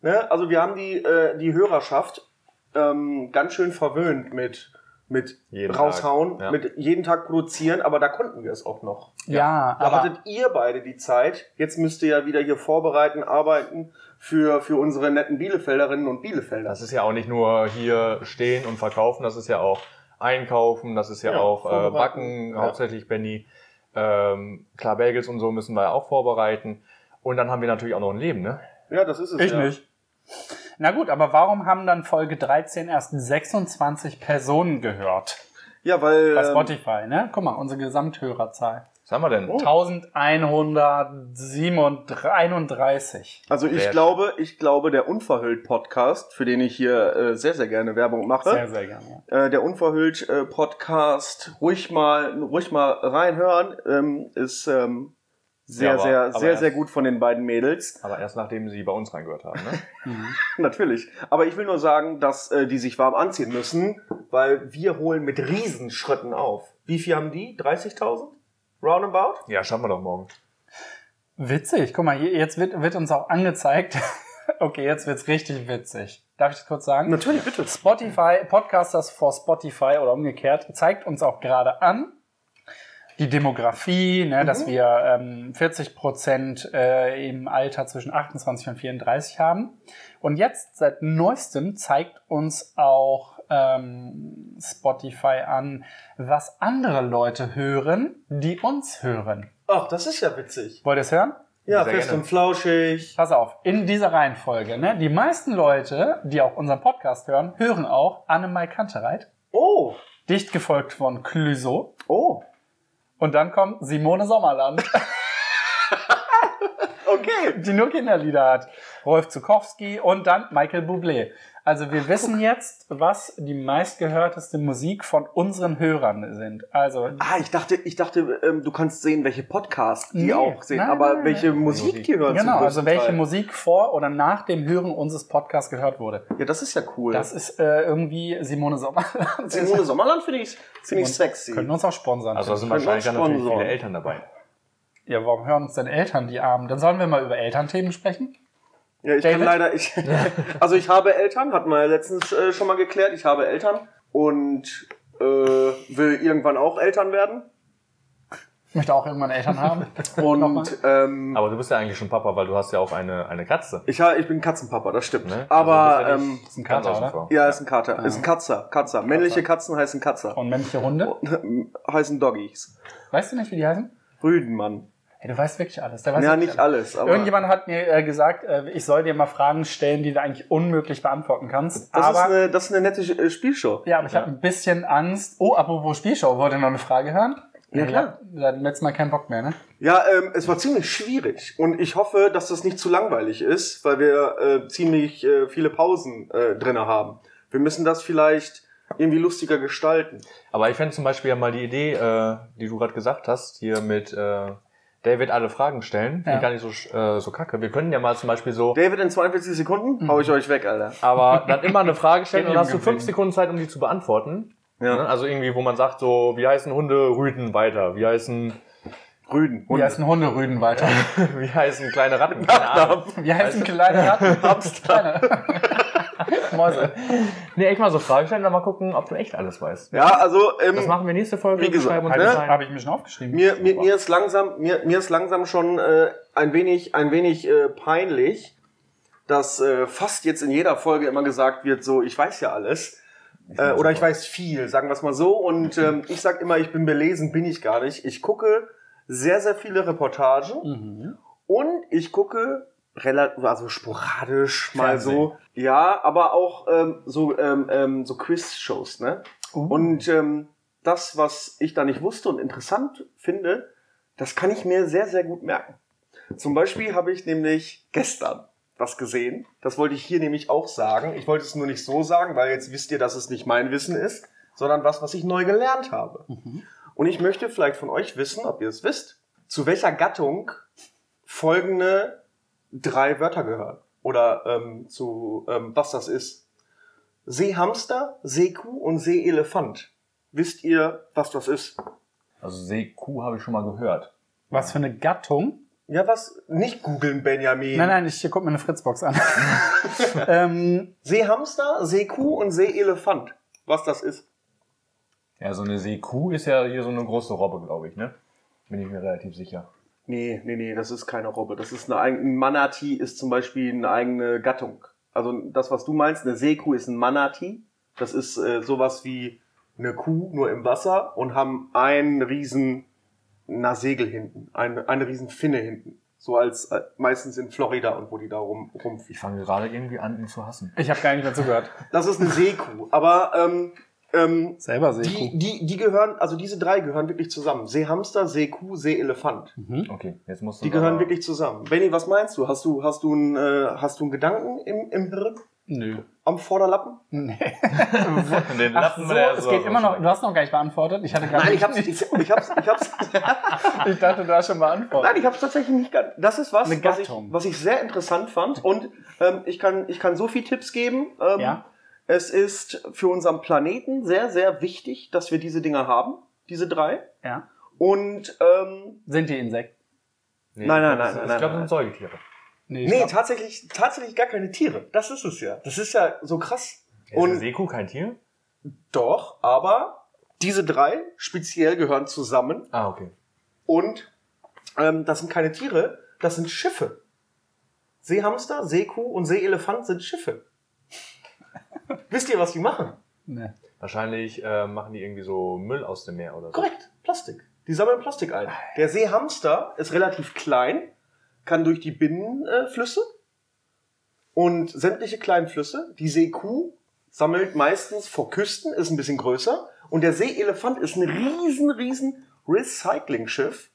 Ne? Also wir haben die, äh, die Hörerschaft ähm, ganz schön verwöhnt mit, mit Jeden raushauen, ja. mit jeden Tag produzieren, aber da konnten wir es auch noch. ja, Da aber hattet ihr beide die Zeit. Jetzt müsst ihr ja wieder hier vorbereiten, arbeiten für, für unsere netten Bielefelderinnen und Bielefelder. Das ist ja auch nicht nur hier stehen und verkaufen, das ist ja auch einkaufen, das ist ja, Ja, auch äh, backen, Ja. hauptsächlich Benny. Ähm, klar, Bagels und so müssen wir ja auch vorbereiten. Und dann haben wir natürlich auch noch ein Leben, ne? Ja, das ist es. ich ja. nicht. Na gut, aber warum haben dann Folge 13 erst 26 Personen gehört? Ja, weil. Bei ähm, Spotify, ne? Guck mal, unsere Gesamthörerzahl. Was haben wir denn? Oh. 1131. Also ich Sehr glaube, ich glaube, der Unverhüllt Podcast, für den ich hier äh, sehr, sehr gerne Werbung mache, Sehr, sehr gerne. Ja. äh, der Unverhüllt äh, Podcast, ruhig mal, ruhig mal reinhören, ähm, ist ähm, sehr, Ja, aber- sehr, aber sehr, erst- sehr gut von den beiden Mädels. Aber erst nachdem sie bei uns reingehört haben, ne? Mhm. Natürlich. Aber ich will nur sagen, dass äh, die sich warm anziehen müssen, weil wir holen mit Riesenschritten auf. Wie viel haben die? 30.000? Roundabout? ja, schaffen wir doch morgen. Witzig, guck mal, jetzt wird, wird uns auch angezeigt. okay, jetzt wird's richtig witzig. Darf ich das kurz sagen? Natürlich, bitte. Spotify, Podcasters for Spotify oder umgekehrt, zeigt uns auch gerade an, die Demografie, ne, dass wir ähm, 40 Prozent äh, im Alter zwischen 28 und 34 haben. Und jetzt seit neuestem zeigt uns auch ähm, Spotify an, was andere Leute hören, die uns hören. Ach, das ist ja witzig. Wollt ihr es hören? Ja, Sehr fest gerne. und flauschig. Pass auf, in dieser Reihenfolge, ne? Die meisten Leute, die auch unseren Podcast hören, hören auch Annemai Kantereit, Oh, dicht gefolgt von Clüso. oh. Und dann kommt Simone Sommerland, Okay. die nur Kinderlieder hat. Rolf Zukowski und dann Michael Bublé. Also wir wissen jetzt, was die meistgehörteste Musik von unseren Hörern sind. Also Ah, ich dachte, ich dachte, ähm, du kannst sehen, welche Podcasts die Nee, auch sehen, nein, aber nein, welche nein. Musik Musik. die hören. zum genau, also welche Teil. Musik vor oder nach dem Hören unseres Podcasts gehört wurde. Ja, das ist ja cool. Das ist äh, irgendwie Simone Sommerland. Simone Sommerland finde ich, finde ich sexy. Können uns auch sponsern. Also da sind wahrscheinlich dann natürlich viele Eltern dabei. ja, warum hören uns denn Eltern die Armen? Dann sollen wir mal über Elternthemen sprechen. Ja, ich kann David? leider, ich, also ich habe Eltern, hatten wir ja letztens äh, schon mal geklärt, ich habe Eltern und äh, will irgendwann auch Eltern werden. Ich möchte auch irgendwann Eltern haben. Und ähm, Aber du bist ja eigentlich schon Papa, weil du hast ja auch eine, eine Katze. ich, ha- ich bin Katzenpapa, das stimmt. Ne? Aber Also bist ja ähm, ist ein Kater, oder? ja, ist ein Kater, ist ein Katzer, Katzer. Männliche Katzen heißen Katzer, Und männliche Hunde. heißen Doggies. Weißt du nicht, wie die heißen? Rüdenmann. Hey, du weißt wirklich alles. Der weiß Ja, nicht alles, aber Irgendjemand hat mir äh, gesagt, äh, ich soll dir mal Fragen stellen, die du eigentlich unmöglich beantworten kannst. das, aber ist eine, das ist eine nette äh, Spielshow. ja, aber ich habe ein bisschen Angst. Oh, apropos Spielshow, wollt ihr noch eine Frage hören? Ja, klar. Ja, seit dem letzten Mal keinen Bock mehr, ne? Ja, ähm, es war ziemlich schwierig und ich hoffe, dass das nicht zu langweilig ist, weil wir äh, ziemlich äh, viele Pausen äh, drinne haben. Wir müssen das vielleicht irgendwie lustiger gestalten. Aber ich fände zum Beispiel ja mal die Idee, äh, die du gerade gesagt hast, hier mit äh, David alle Fragen stellen. Ja. Die gar nicht so, äh, so kacke. Wir können ja mal zum Beispiel so, David, in 42 Sekunden hau ich euch weg, Alter. aber dann immer eine Frage stellen und dann hast du fünf. Sekunden Zeit, um die zu beantworten. Ja. Ne? Also irgendwie, wo man sagt so, wie heißen Hunde Rüden weiter? Wie heißen, Rüden. Wie heißen Hunderüden weiter? wie heißen kleine Ratten? Keine Ahnung. Wie heißen kleine Ratten? Kleine. Mäuse. Nee, echt mal so Fragen stellen und dann mal gucken, ob du echt alles weißt. Ja, also ähm, Das machen wir nächste Folge. Wie gesagt, uns ne? Habe ich mir schon aufgeschrieben. mir, mir, mir ist langsam, mir, mir ist langsam schon äh, ein wenig, ein wenig äh, peinlich, dass äh, fast jetzt in jeder Folge immer gesagt wird, so ich weiß ja alles. Äh, oder ich weiß viel, sagen wir es mal so. Und ähm, ich sag immer, ich bin belesen, bin ich gar nicht. Ich gucke sehr, sehr viele Reportagen Mhm. und ich gucke relativ, also sporadisch mal Fernsehen. so. Ja, aber auch ähm, so, ähm, ähm, so Quiz-Shows, ne? Uh. Und ähm, das, was ich da nicht wusste und interessant finde, das kann ich mir sehr, sehr gut merken. Zum Beispiel habe ich nämlich gestern was gesehen. Das wollte ich hier nämlich auch sagen. Ich wollte es nur nicht so sagen, weil jetzt wisst ihr, dass es nicht mein Wissen ist, sondern was, was ich neu gelernt habe. Und ich möchte vielleicht von euch wissen, ob ihr es wisst, zu welcher Gattung folgende drei Wörter gehören. Oder ähm, zu ähm, was das ist. Seehamster, Seekuh und Seeelefant. Wisst ihr, was das ist? Also Seekuh habe ich schon mal gehört. Was für eine Gattung? Ja, was? Nicht googeln, Benjamin. Nein, nein, ich gucke mir eine Fritzbox an. ähm, Seehamster, Seekuh und Seeelefant. Was das ist? Ja, so eine Seekuh ist ja hier so eine große Robbe, glaube ich, ne? Bin ich mir relativ sicher. Nee, nee, nee, das ist keine Robbe. Das ist eine eigene, ein Manatee ist zum Beispiel eine eigene Gattung. Also das, was du meinst, eine Seekuh ist ein Manatee. Das ist äh, sowas wie eine Kuh, nur im Wasser und haben einen riesen na, Segel hinten, eine, eine riesen Finne hinten. So als äh, meistens in Florida und wo die da rum, rumfliegen. Ich fange gerade irgendwie an, ihn zu hassen. ich habe gar nicht dazu gehört. Das ist eine Seekuh. Aber ähm, ähm, Selber die, Seekuh. die, die gehören, also diese drei gehören wirklich zusammen. Seehamster, Seekuh, Seeelefant. Mhm. Okay, jetzt musst du. Die gehören aber- wirklich zusammen. Benny, was meinst du? Hast du, hast du, einen, äh, hast du einen Gedanken im, im Hirn? Nö. Am Vorderlappen? Nee. Den Ach Lappen so, der es so- geht so immer noch. Du hast noch gar nicht beantwortet. Ich hatte gar Nein, nicht. ich hab's, ich, ich hab's, ich hab's, ich dachte, du hast schon beantwortet. nein, ich hab's tatsächlich nicht ganz. Das ist was, was ich, was ich sehr interessant fand. Und ähm, ich, kann, ich kann so viel Tipps geben. Ähm, Ja. Es ist für unseren Planeten sehr, sehr wichtig, dass wir diese Dinger haben. Diese drei. Ja. Und ähm, Sind die Insekten? Nee, Nein, nein, das- nein, Ich nein, glaube, nein. das sind Säugetiere. Nee, ich nee, glaub- tatsächlich, tatsächlich gar keine Tiere. Das ist es ja. Das ist ja so krass. Ist eine Und Seekuh kein Tier? doch, aber diese drei speziell gehören zusammen. Ah, okay. Und ähm, das sind keine Tiere, das sind Schiffe. Seehamster, Seekuh und Seeelefant sind Schiffe. Wisst ihr, was die machen? Nee. Wahrscheinlich äh, machen die irgendwie so Müll aus dem Meer oder so. Korrekt, Plastik. Die sammeln Plastik ein. Der Seehamster ist relativ klein, kann durch die Binnenflüsse und sämtliche kleinen Flüsse. Die Seekuh sammelt meistens vor Küsten, ist ein bisschen größer. Und der Seeelefant ist ein riesen, riesen Recycling-Schiff,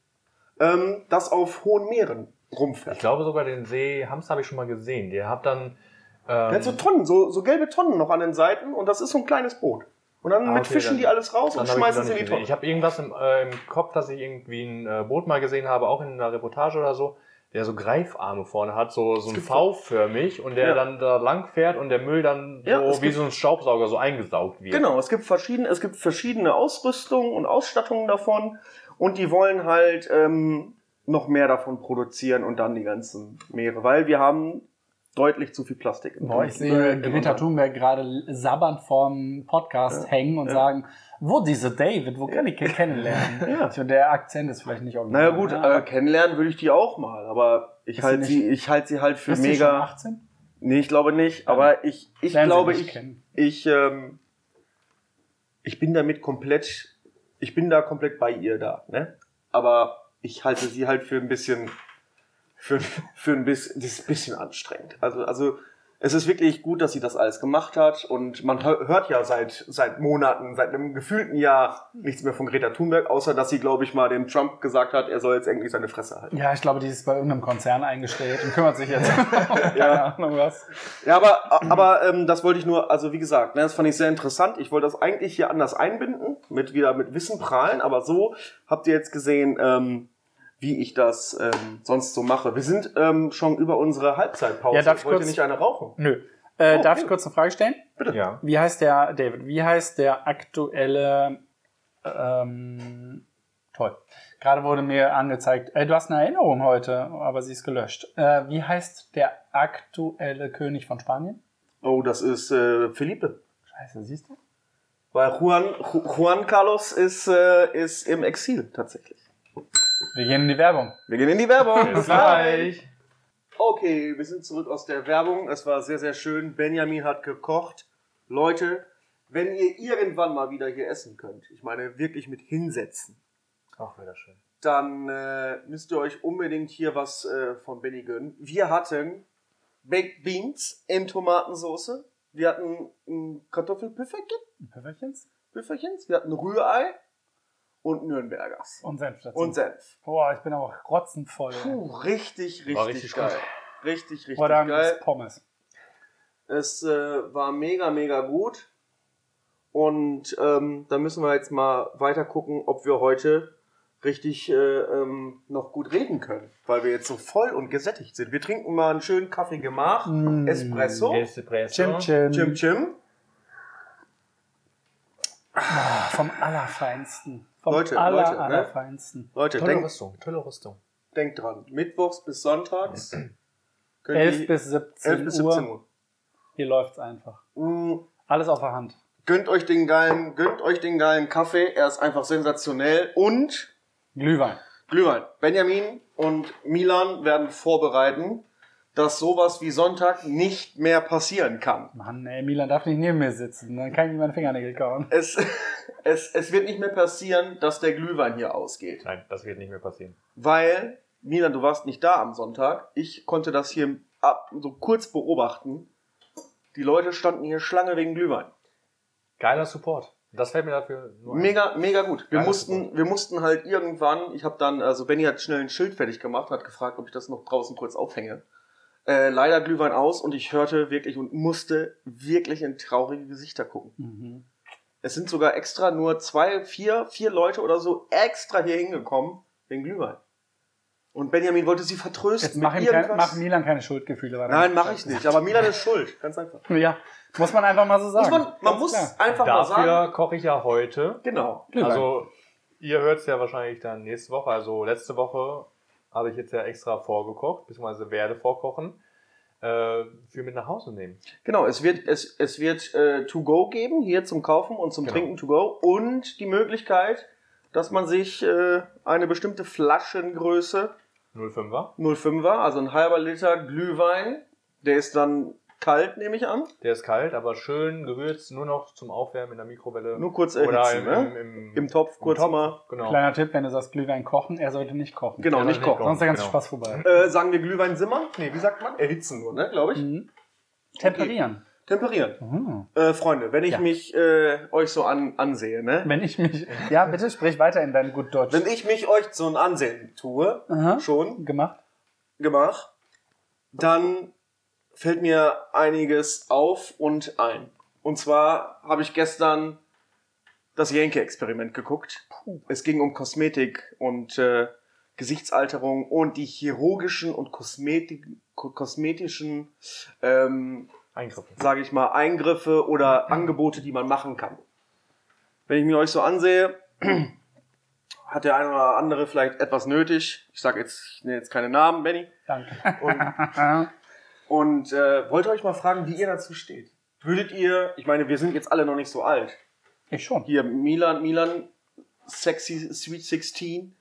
ähm, das auf hohen Meeren rumfährt. Ich glaube sogar den Seehamster habe ich schon mal gesehen. Der hat dann. Der Ähm, hat so Tonnen, so, so gelbe Tonnen noch an den Seiten und das ist so ein kleines Boot. Und dann Ah, mit okay, fischen dann- die alles raus und schmeißen es in die. Tonne. Ich habe irgendwas im, äh, im Kopf, dass ich irgendwie ein äh, Boot mal gesehen habe, auch in einer Reportage oder so, der so Greifarme vorne hat, so, so ein V-förmig und der Ja. dann da lang fährt und der Müll dann Ja, so wie gibt- so ein Staubsauger so eingesaugt wird. Genau, es gibt verschiedene, es gibt verschiedene Ausrüstungen und Ausstattungen davon und die wollen halt ähm, noch mehr davon produzieren und dann die ganzen Meere, weil wir haben deutlich zu viel Plastik. im Boah, ich sehe Greta. Thunberg gerade sabbernd vorm Podcast Ja. hängen und Ja. sagen, wo diese David, wo kann ich ihn kennenlernen? Ja. Finde, der Akzent ist vielleicht nicht original. Naja gut, Ja, äh, kennenlernen würde ich die auch mal, aber ich sie halte sie, ich halte sie halt für ist die schon mega. 18? Nee, ich glaube nicht, aber ich, ich Lernen sie glaube, ich, kennen. ich, ähm, ich bin damit komplett, ich bin da komplett bei ihr da, ne? Aber ich halte sie halt für ein bisschen, für, für ein bisschen, das ist ein bisschen anstrengend. Also, also, es ist wirklich gut, dass sie das alles gemacht hat und man hö- hört ja seit, seit Monaten, seit einem gefühlten Jahr nichts mehr von Greta Thunberg, außer dass sie, glaube ich, mal dem Trump gesagt hat, er soll jetzt endlich seine Fresse halten. Ja, ich glaube, die ist bei irgendeinem Konzern eingestellt und kümmert sich jetzt. Keine Ja. Ahnung was. Ja, aber, aber ähm, das wollte ich nur, also wie gesagt, ne, das fand ich sehr interessant. Ich wollte das eigentlich hier anders einbinden, mit wieder mit Wissen prahlen, aber so habt ihr jetzt gesehen, ähm, wie ich das ähm, sonst so mache. Wir sind ähm, schon über unsere Halbzeitpause. Ja, darf ich Wollt kurz- nicht eine rauchen? Nö. Äh, Oh, darf ja. ich kurz eine Frage stellen? Ja. Wie heißt der, David, wie heißt der aktuelle, ähm, toll. Gerade wurde mir angezeigt, äh, du hast eine Erinnerung heute, aber sie ist gelöscht. Äh, wie heißt der aktuelle König von Spanien? Oh, das ist äh, Felipe. Scheiße, siehst du? Weil Juan, Ju- Juan Carlos ist, äh, ist im Exil tatsächlich. Wir gehen in die Werbung. Wir gehen in die Werbung. Bis gleich. Okay, wir sind zurück aus der Werbung. Es war sehr, sehr schön. Benjamin hat gekocht. Leute, wenn ihr irgendwann mal wieder hier essen könnt, ich meine wirklich mit hinsetzen, Ach, wäre das schön. dann äh, müsst ihr euch unbedingt hier was äh, von Benny gönnen. Wir hatten Baked Beans in Tomatensauce. Wir hatten ein Kartoffelpüfferchen, Pfefferchens Püfferchens. Wir hatten Rührei und Nürnbergers. und Senf dazu. Und Senf. Boah, ich bin auch rotzenvoll. Puh, richtig, richtig, War richtig geil. gut. Richtig, richtig Oder geil. Pommes. Es äh, war mega, mega gut. Und ähm, da müssen wir jetzt mal weiter gucken, ob wir heute richtig äh, ähm, noch gut reden können. Weil wir jetzt so voll und gesättigt sind. Wir trinken mal einen schönen Kaffee gemacht. Mm. Espresso. Espresso. Chim Chim. Chim Chim. Ah, vom Allerfeinsten. Vom Leute, aller, Leute, ne? Allerfeinsten. Leute, Tolle denkt, Rüstung, tolle Rüstung. denkt dran. Mittwochs bis Sonntags. könnt 11 ihr- bis 17, 11 bis 17 Uhr. Uhr. Hier läuft's einfach. Mm, Alles auf der Hand. Gönnt euch den geilen, gönnt euch den geilen Kaffee. Er ist einfach sensationell. Und Glühwein. Glühwein. Benjamin und Milan werden vorbereiten, dass sowas wie Sonntag nicht mehr passieren kann. Mann, ey, Milan darf nicht neben mir sitzen. Dann kann ich ihm meine Fingernägel kauen. Es, es, es wird nicht mehr passieren, dass der Glühwein hier ausgeht. Nein, das wird nicht mehr passieren. Weil, Milan, du warst nicht da am Sonntag. Ich konnte das hier ab, so kurz beobachten. Die Leute standen hier Schlange wegen Glühwein. Geiler Support. Das fällt mir dafür nur ein. Mega, mega gut. Wir Geiler mussten, wir mussten halt irgendwann, ich habe dann, also Benny hat schnell ein Schild fertig gemacht, hat gefragt, ob ich das noch draußen kurz aufhänge. Äh, leider Glühwein aus und ich hörte wirklich und musste wirklich in traurige Gesichter gucken. Mhm. Es sind sogar extra nur zwei, vier, vier Leute oder so extra hier hingekommen wegen Glühwein. Und Benjamin wollte sie vertrösten. Jetzt mach, mit ihm kein, mach Milan keine Schuldgefühle. weil Nein, mache ich nicht. Aber Milan ist schuld. Ganz einfach. Ja, muss man einfach mal so sagen. Muss man man Ganz muss klar. einfach mal Dafür sagen. koche ich ja heute. Genau. Glühwein. Also, ihr hört es ja wahrscheinlich dann nächste Woche. Also, letzte Woche habe ich jetzt ja extra vorgekocht, beziehungsweise werde vorkochen, äh, für mit nach Hause nehmen. Genau, es wird, es, es wird äh, To Go geben, hier zum Kaufen und zum Genau. Trinken To Go. Und die Möglichkeit, dass man sich äh, eine bestimmte Flaschengröße 05er. 05er, also ein halber Liter Glühwein, der ist dann kalt, nehme ich an. Der ist kalt, aber schön gewürzt, nur noch zum Aufwärmen in der Mikrowelle. Nur kurz Oder erhitzen, im, ne? im, im, Im Topf kurz Topf. mal. Genau. Kleiner Tipp, wenn du sagst Glühwein kochen, er sollte nicht kochen. Genau, nicht nicht kochen. Sonst ist der ganze Genau. Spaß vorbei. Äh, sagen wir Glühwein simmern? Nee, wie sagt man? Erhitzen nur, ne, glaube ich. Mhm. Temperieren. Temperieren. Mhm. Äh, Freunde, wenn ich Ja. mich äh, euch so an, ansehe, ne? Wenn ich mich. Ja, bitte sprich weiter in dein gut Deutsch. Wenn ich mich euch so ein Ansehen tue, Aha. schon Gemacht. gemacht, dann fällt mir einiges auf und ein. Und zwar habe ich gestern das Jenke-Experiment geguckt. Es ging um Kosmetik und äh, Gesichtsalterung und die chirurgischen und Kosmetik, ko- kosmetischen, ähm, Eingriffe. sage ich mal, Eingriffe oder Angebote, die man machen kann. Wenn ich mir euch so ansehe, hat der eine oder andere vielleicht etwas nötig. Ich sage jetzt, ich nenne jetzt keine Namen, Benny. Danke. Und, und äh, wollte euch mal fragen, wie ihr dazu steht. Würdet ihr, ich meine, wir sind jetzt alle noch nicht so alt. Ich schon. Hier, Milan, Milan, Sexy Sweet 16.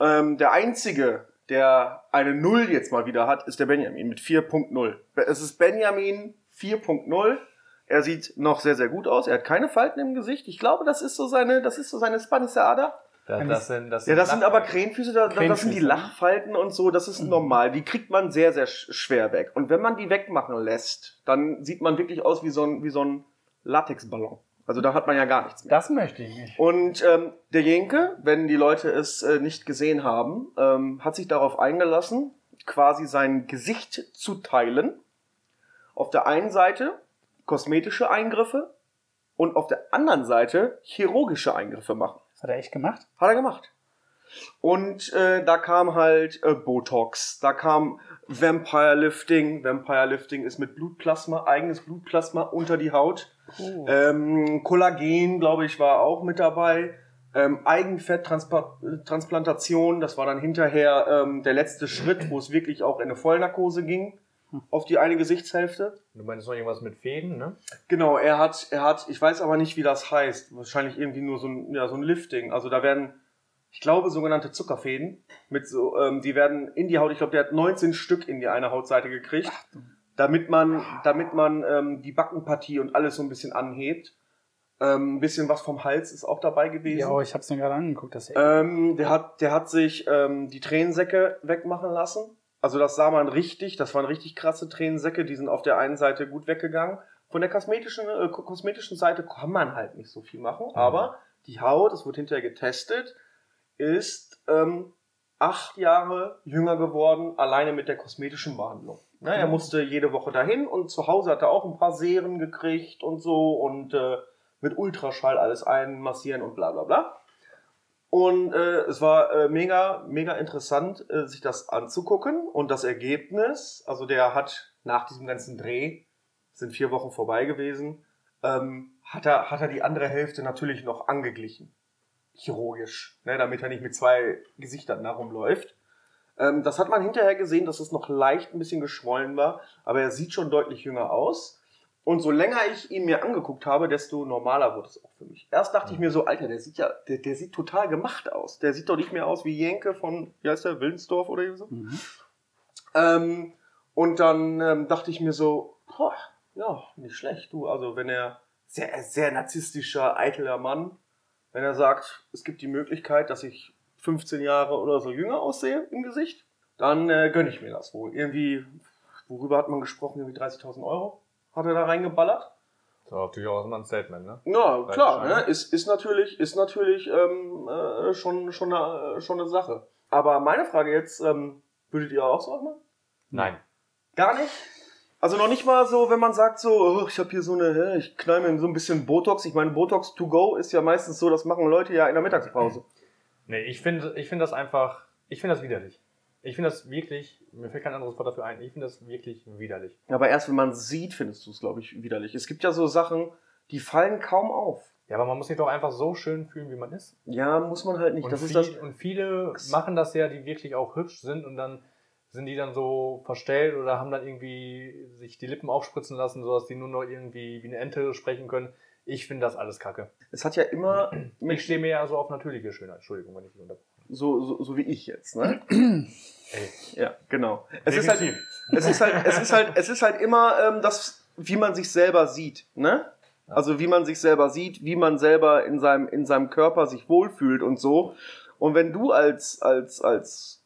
Ähm, der einzige, der eine Null jetzt mal wieder hat, ist der Benjamin mit 4.0. Es ist Benjamin 4.0. Er sieht noch sehr, sehr gut aus. Er hat keine Falten im Gesicht. Ich glaube, das ist so seine, das ist so seine Spanische Ader. Das, Wenn das sind, das Ja, das sind aber Krähenfüße, da, da- das sind die Krähenfüße. Lachfalten und so, das ist normal. Die kriegt man sehr, sehr sch- schwer weg. Und wenn man die wegmachen lässt, dann sieht man wirklich aus wie so ein, wie so ein Latexballon. Also da hat man ja gar nichts mehr. Das möchte ich nicht. Und ähm, der Jenke, wenn die Leute es äh, nicht gesehen haben, ähm, hat sich darauf eingelassen, quasi sein Gesicht zu teilen. Auf der einen Seite kosmetische Eingriffe und auf der anderen Seite chirurgische Eingriffe machen. Das hat er echt gemacht? Hat er gemacht. Und äh, da kam halt äh, Botox, da kam Vampire Lifting. Vampire Lifting ist mit Blutplasma, eigenes Blutplasma unter die Haut. Ähm, Kollagen, glaube ich, war auch mit dabei. Ähm, Eigenfetttransplantation, das war dann hinterher ähm, der letzte Schritt, wo es wirklich auch in eine Vollnarkose ging auf die eine Gesichtshälfte. Du meinst noch irgendwas mit Fäden, ne? Genau, er hat, er hat, ich weiß aber nicht, wie das heißt. Wahrscheinlich irgendwie nur so ein, ja, so ein Lifting. Also da werden, ich glaube, sogenannte Zuckerfäden mit so, ähm, die werden in die Haut. Ich glaube, der hat 19 Stück in die eine Hautseite gekriegt, damit man, damit man ähm, die Backenpartie und alles so ein bisschen anhebt. Ähm, ein bisschen was vom Hals ist auch dabei gewesen. Ja, aber ich hab's mir gerade angeguckt. Das Ähm, der hat, der hat sich ähm, die Tränensäcke wegmachen lassen. Also das sah man richtig, das waren richtig krasse Tränensäcke, die sind auf der einen Seite gut weggegangen. Von der kosmetischen, äh, ko- kosmetischen Seite kann man halt nicht so viel machen, aber die Haut, das wird hinterher getestet, ist ähm, acht Jahre jünger geworden, alleine mit der kosmetischen Behandlung. Na, er musste jede Woche dahin und zu Hause hat er auch ein paar Serien gekriegt und so und äh, mit Ultraschall alles einmassieren und bla bla bla. Und äh, es war äh, mega, mega interessant, äh, sich das anzugucken. Und das Ergebnis, also der hat nach diesem ganzen Dreh, sind vier Wochen vorbei gewesen, ähm, hat, er, hat er die andere Hälfte natürlich noch angeglichen. Chirurgisch, ne, damit er nicht mit zwei Gesichtern da rumläuft. Ähm, das hat man hinterher gesehen, dass es noch leicht ein bisschen geschwollen war, aber er sieht schon deutlich jünger aus. Und so länger ich ihn mir angeguckt habe, desto normaler wurde es auch für mich. Erst dachte ich mir so, Alter, der sieht ja, der, der sieht total gemacht aus. Der sieht doch nicht mehr aus wie Jenke von, wie heißt der, Willensdorf oder so. Mhm. Ähm, und dann ähm, dachte ich mir so, boah, ja, nicht schlecht, du. Also wenn er sehr, sehr narzisstischer, eitler Mann, wenn er sagt, es gibt die Möglichkeit, dass ich 15 Jahre oder so jünger aussehe im Gesicht, dann äh, gönne ich mir das wohl. Irgendwie, worüber hat man gesprochen? Irgendwie 30.000 Euro hat er da reingeballert. Das war natürlich auch immer ein Statement, ne? Ja, klar, Scheine. ne? ist, ist natürlich, ist natürlich ähm, äh, schon, schon, eine, schon eine Sache. Aber meine Frage jetzt, ähm, würdet ihr auch so auch machen? Nein. Gar nicht? Also noch nicht mal so, wenn man sagt so, oh, ich habe hier so eine, ich knall mir so ein bisschen Botox. Ich meine, Botox to go ist ja meistens so, das machen Leute ja in der Mittagspause. Nee, ich finde ich find das einfach, ich finde das widerlich. Ich finde das wirklich, mir fällt kein anderes Wort dafür ein, ich finde das wirklich widerlich. Aber erst wenn man sieht, findest du es, glaube ich, widerlich. Es gibt ja so Sachen, die fallen kaum auf. Ja, aber man muss sich doch einfach so schön fühlen, wie man ist. Ja, muss man halt nicht. Und, das ist viel, das. und viele machen das ja, die wirklich auch hübsch sind und dann sind die dann so verstellt oder haben dann irgendwie sich die Lippen aufspritzen lassen, sodass die nur noch irgendwie wie eine Ente sprechen können. Ich finde das alles kacke. Es hat ja immer Ich stehe mir ja so auf natürliche Schönheit. Entschuldigung, wenn ich dich unterbrochen habe. So, so, so wie ich jetzt, ne? Ey, Ja, genau. Es ist halt, es ist halt, es ist halt, es ist halt immer ähm, das, wie man sich selber sieht, ne? Also wie man sich selber sieht, wie man selber in seinem, in seinem Körper sich wohlfühlt und so. Und wenn du als, als, als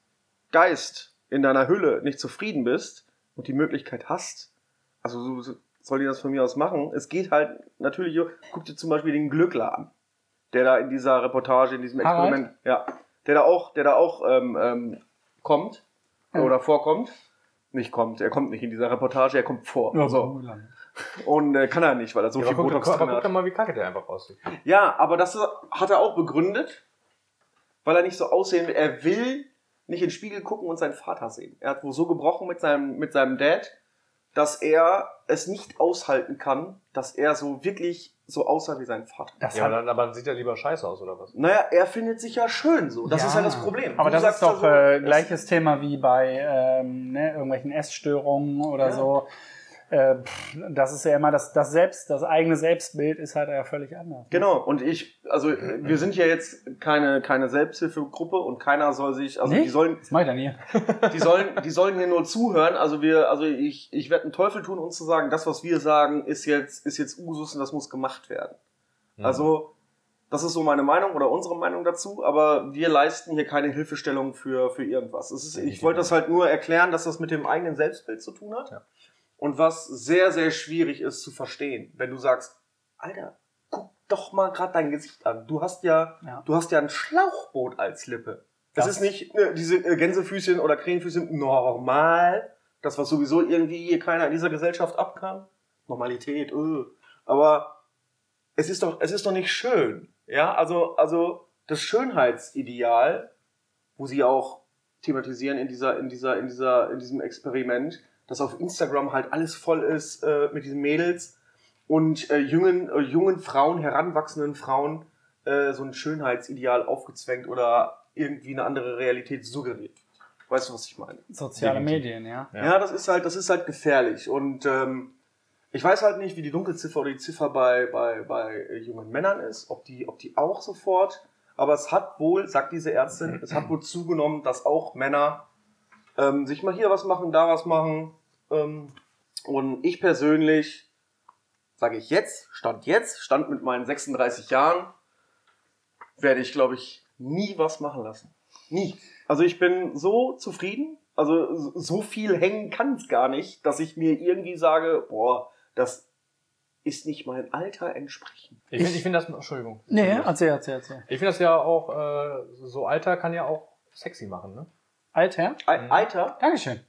Geist in deiner Hülle nicht zufrieden bist und die Möglichkeit hast, also so- so soll die das von mir aus machen? Es geht halt natürlich, guck dir zum Beispiel den Glückler an, der da in dieser Reportage, in diesem Harald? Experiment, ja, der da auch, der da auch ähm, ähm, kommt Ja. oder vorkommt. Nicht kommt, er kommt nicht in dieser Reportage, er kommt vor. Ja, so. Und äh, kann er nicht, weil er so Ja, viel aber guck, Botox guck, drin aber guck hat. doch mal, wie kacke der einfach aussieht. Ja, aber das hat er auch begründet, weil er nicht so aussehen will. Er will nicht in den Spiegel gucken und seinen Vater sehen. Er hat wohl so gebrochen mit seinem, mit seinem Dad, dass er es nicht aushalten kann, dass er so wirklich so aussah wie sein Vater. Das Ja, hat, aber dann, aber dann sieht er lieber scheiße aus, oder was? Naja, er findet sich ja schön so. Das Ja. ist ja das Problem. Aber Du das ist sagst doch also, äh, es- gleiches Thema wie bei ähm, ne, irgendwelchen Essstörungen oder Ja. so. Äh, das ist ja immer das, das Selbst, das eigene Selbstbild ist halt ja völlig anders. Genau, und ich, also wir sind ja jetzt keine, keine Selbsthilfegruppe und keiner soll sich, also die Nicht? sollen, Was mache ich denn hier? die sollen, die sollen hier nur zuhören. Also wir, also ich, ich werde einen Teufel tun, uns zu sagen, das, was wir sagen, ist jetzt, ist jetzt Usus und das muss gemacht werden. Mhm. Also, das ist so meine Meinung oder unsere Meinung dazu, aber wir leisten hier keine Hilfestellung für, für irgendwas. Es ist, ich wollte das halt nur erklären, dass das mit dem eigenen Selbstbild zu tun hat. Ja. Und was sehr, sehr schwierig ist zu verstehen, wenn du sagst, Alter, guck doch mal gerade dein Gesicht an. Du hast ja, Ja. du hast ja ein Schlauchboot als Lippe. Das, Das- ist nicht äh, diese äh, Gänsefüßchen oder Krähenfüßchen normal. Das, was sowieso irgendwie hier keiner in dieser Gesellschaft abkann. Normalität, öh. Aber es ist doch, es ist doch nicht schön. Ja, also, also das Schönheitsideal, wo sie auch thematisieren in dieser, in dieser, in dieser, in diesem Experiment, dass auf Instagram halt alles voll ist äh, mit diesen Mädels und äh, jungen, äh, jungen Frauen, heranwachsenden Frauen äh, so ein Schönheitsideal aufgezwängt oder irgendwie eine andere Realität suggeriert. Weißt du, was ich meine? Soziale. Medien, ja. Ja. Ja, das ist halt, das ist halt gefährlich. Und ähm, ich weiß halt nicht, wie die Dunkelziffer oder die Ziffer bei, bei, bei äh, jungen Männern ist, ob die, ob die auch sofort. Aber es hat wohl, sagt diese Ärztin, es hat wohl zugenommen, dass auch Männer ähm, sich mal hier was machen, da was machen. Ähm, und ich persönlich, sage ich jetzt, stand jetzt, stand mit meinen 36 Jahren, werde ich, glaube ich, nie was machen lassen. Nie. Also ich bin so zufrieden, also so- viel hängen kann es gar nicht, dass ich mir irgendwie sage, boah, das ist nicht mein Alter entsprechend. Ich finde ich find das, Entschuldigung. Nee, erzähl, erzähl, erzähl. Ich finde das ja auch, äh, so Alter kann ja auch sexy machen, ne? Alter? Al Mhm. Alter? Dankeschem.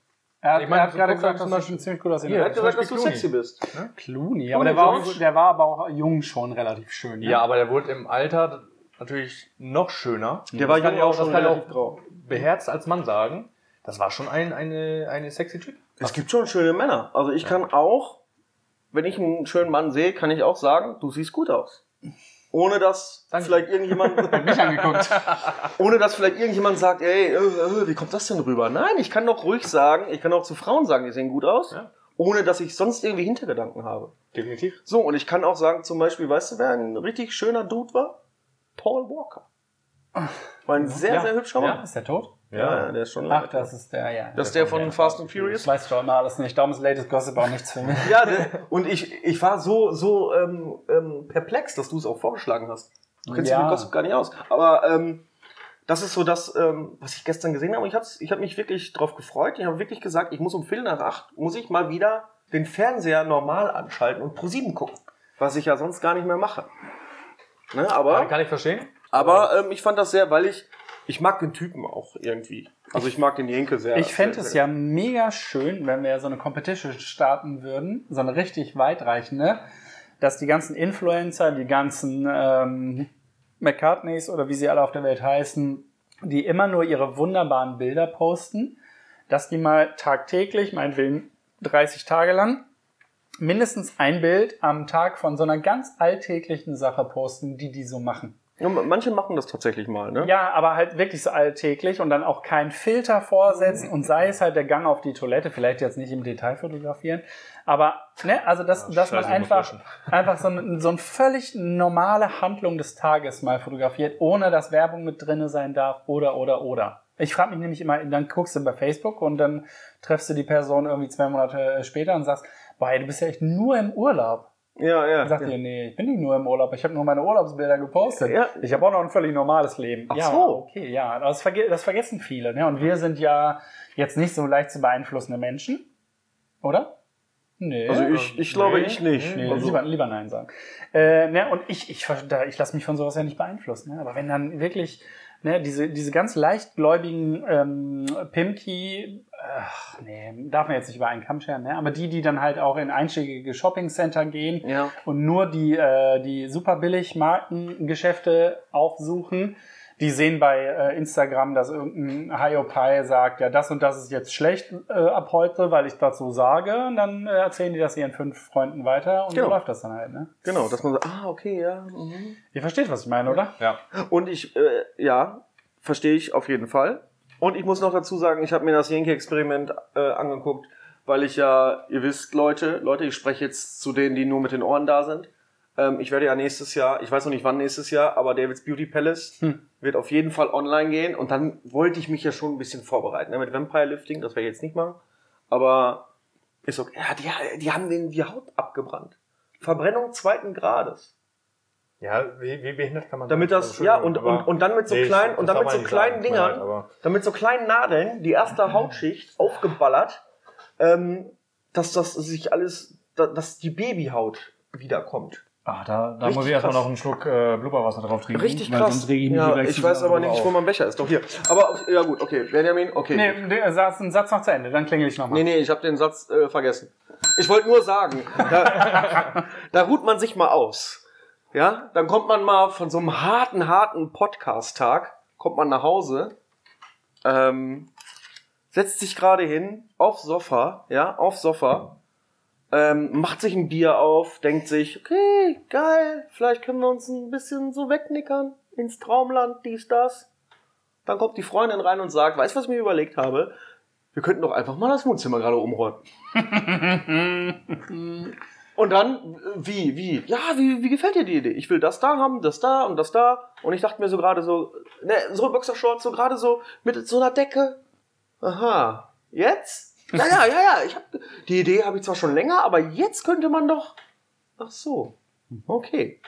Er hat, Ich meine, er hat gerade gesagt, zum dass du Beispiel- schon ziemlich gut aussehen Er ja, hat gesagt, dass du Beispiel sexy bist. Clooney, aber der Clooney, war, auch, der war aber auch jung schon relativ schön. Ne? Ja, aber der wurde im Alter natürlich noch schöner. Der war Das kann jung ja auch schon kann relativ auch grau. beherzt als Mann sagen. Das war schon ein, eine, eine sexy Typ. Es gibt schon schöne Männer. Also ich kann auch, wenn ich einen schönen Mann sehe, kann ich auch sagen, du siehst gut aus. Ohne dass Danke. vielleicht irgendjemand, Mich angeguckt. ohne dass vielleicht irgendjemand sagt, ey, äh, äh, wie kommt das denn rüber? Nein, ich kann doch ruhig sagen, ich kann auch zu Frauen sagen, die sehen gut aus, Ja. ohne dass ich sonst irgendwie Hintergedanken habe. Definitiv. So, und ich kann auch sagen, zum Beispiel, weißt du, wer ein richtig schöner Dude war? Paul Walker. War ein sehr, Ja. sehr hübscher Mann. Ist der tot? Ja, der ist schon Ach, das ist der, ja. Das ist der von Fast and Furious? Das weißt du immer alles nicht. Darum ist Latest Gossip auch nichts für mich. Ja, der, und ich, ich war so, so ähm, ähm, perplex, dass du es auch vorgeschlagen hast. Du kennst dich Ja. mit Gossip gar nicht aus. Aber ähm, das ist so das, ähm, was ich gestern gesehen habe. Ich habe ich hab mich wirklich drauf gefreut. Ich habe wirklich gesagt, ich muss um Viertel nach acht, muss ich mal wieder den Fernseher normal anschalten und ProSieben gucken. Was ich ja sonst gar nicht mehr mache. Ne, aber Kann, kann ich verstehen. aber ähm, ich fand das sehr, weil ich, ich mag den Typen auch irgendwie. Also ich mag den Jenke sehr. Ich fände es ja mega schön, wenn wir so eine Competition starten würden, so eine richtig weitreichende, dass die ganzen Influencer, die ganzen ähm, McCartneys oder wie sie alle auf der Welt heißen, die immer nur ihre wunderbaren Bilder posten, dass die mal tagtäglich, meinetwegen 30 Tage lang, mindestens ein Bild am Tag von so einer ganz alltäglichen Sache posten, die die so machen. Manche machen das tatsächlich mal, ne? Ja, aber halt wirklich so alltäglich und dann auch keinen Filter vorsetzen und sei es halt der Gang auf die Toilette, vielleicht jetzt nicht im Detail fotografieren, aber ne, also dass, Ja, dass man einfach, einfach so, ein, so eine völlig normale Handlung des Tages mal fotografiert, ohne dass Werbung mit drinne sein darf oder oder oder. Ich frage mich nämlich immer, dann guckst du bei Facebook und dann treffst du die Person irgendwie zwei Monate später und sagst, boah, du bist ja echt nur im Urlaub. Ja, ja. Dann sagt ja. ihr, nee, ich bin nicht nur im Urlaub, ich habe nur meine Urlaubsbilder gepostet. Ja. Ich habe auch noch ein völlig normales Leben. Ach ja, so. okay, ja. Das, verge das vergessen viele. Ne? Und wir sind ja jetzt nicht so leicht zu beeinflussende Menschen, oder? Nee. Also ich, ich glaube, Nee, ich nicht. Nee, also, lieber, lieber Nein sagen. Äh, ne, und ich, ich, ich lasse mich von sowas ja nicht beeinflussen. Ne? Aber wenn dann wirklich ne, diese, diese ganz leichtgläubigen ähm, Pimki, ach nee, darf man jetzt nicht über einen Kamm scheren, ne? aber die, die dann halt auch in einschlägige Shoppingcenter gehen ja. und nur die, äh, die super billig Markengeschäfte aufsuchen, die sehen bei äh, Instagram, dass irgendein Hiopai sagt, ja, das und das ist jetzt schlecht äh, ab heute, weil ich dazu sage. Und dann äh, erzählen die das ihren fünf Freunden weiter und Genau. so läuft das dann halt. Ne? Genau, dass man so, ah, okay, ja. Mhm. Ihr versteht, was ich meine, oder? Ja. Und ich, äh, ja, verstehe ich auf jeden Fall. Und ich muss noch dazu sagen, ich habe mir das Yankee-Experiment äh, angeguckt, weil ich ja, ihr wisst, Leute, Leute, ich spreche jetzt zu denen, die nur mit den Ohren da sind. Ähm, ich werde ja nächstes Jahr, ich weiß noch nicht wann nächstes Jahr, aber David's Beauty Palace Hm. wird auf jeden Fall online gehen. Und dann wollte ich mich ja schon ein bisschen vorbereiten. Ne? Mit Vampire Lifting, das werde ich jetzt nicht machen. Aber ist okay. Ja, die, die haben denen die Haut abgebrannt. Verbrennung zweiten Grades. Ja, wie, wie behindert kann man Damit das, ja, und, und, und dann mit so Nee, kleinen, und das dann darf mit so kleinen Dingern, aber- dann mit so kleinen Nadeln, die erste Hautschicht aufgeballert, ähm, dass das sich alles, da- dass die Babyhaut wiederkommt. Ah, da, da muss ich erstmal noch einen Schluck äh, Blubberwasser drauf trinken. Richtig weil krass. Ich ja, ich weiß aber nicht, auf. wo mein Becher ist. Doch hier. Aber auf, ja gut, okay, Benjamin, okay. Nee, der Satz, ein Satz noch zu Ende, dann klingel ich nochmal. Nee, nee, ich habe den Satz äh, vergessen. Ich wollte nur sagen, da, da ruht man sich mal aus. Ja, dann kommt man mal von so einem harten, harten Podcast-Tag, kommt man nach Hause, ähm, setzt sich gerade hin, aufs Sofa, ja, aufs Sofa, ähm, macht sich ein Bier auf, denkt sich, okay, geil, vielleicht können wir uns ein bisschen so wegnickern ins Traumland, dies, das. Dann kommt die Freundin rein und sagt, weißt du, was ich mir überlegt habe? Wir könnten doch einfach mal das Wohnzimmer gerade umräumen. Und dann, wie, wie? Ja, wie, wie gefällt dir die Idee? Ich will das da haben, das da und das da. Und ich dachte mir so gerade so, ne, so Boxershorts, so gerade so mit so einer Decke. Aha. Jetzt? Ja, ja, ja, ja. Ich hab, die Idee habe ich zwar schon länger, aber jetzt könnte man doch. Ach so. Okay.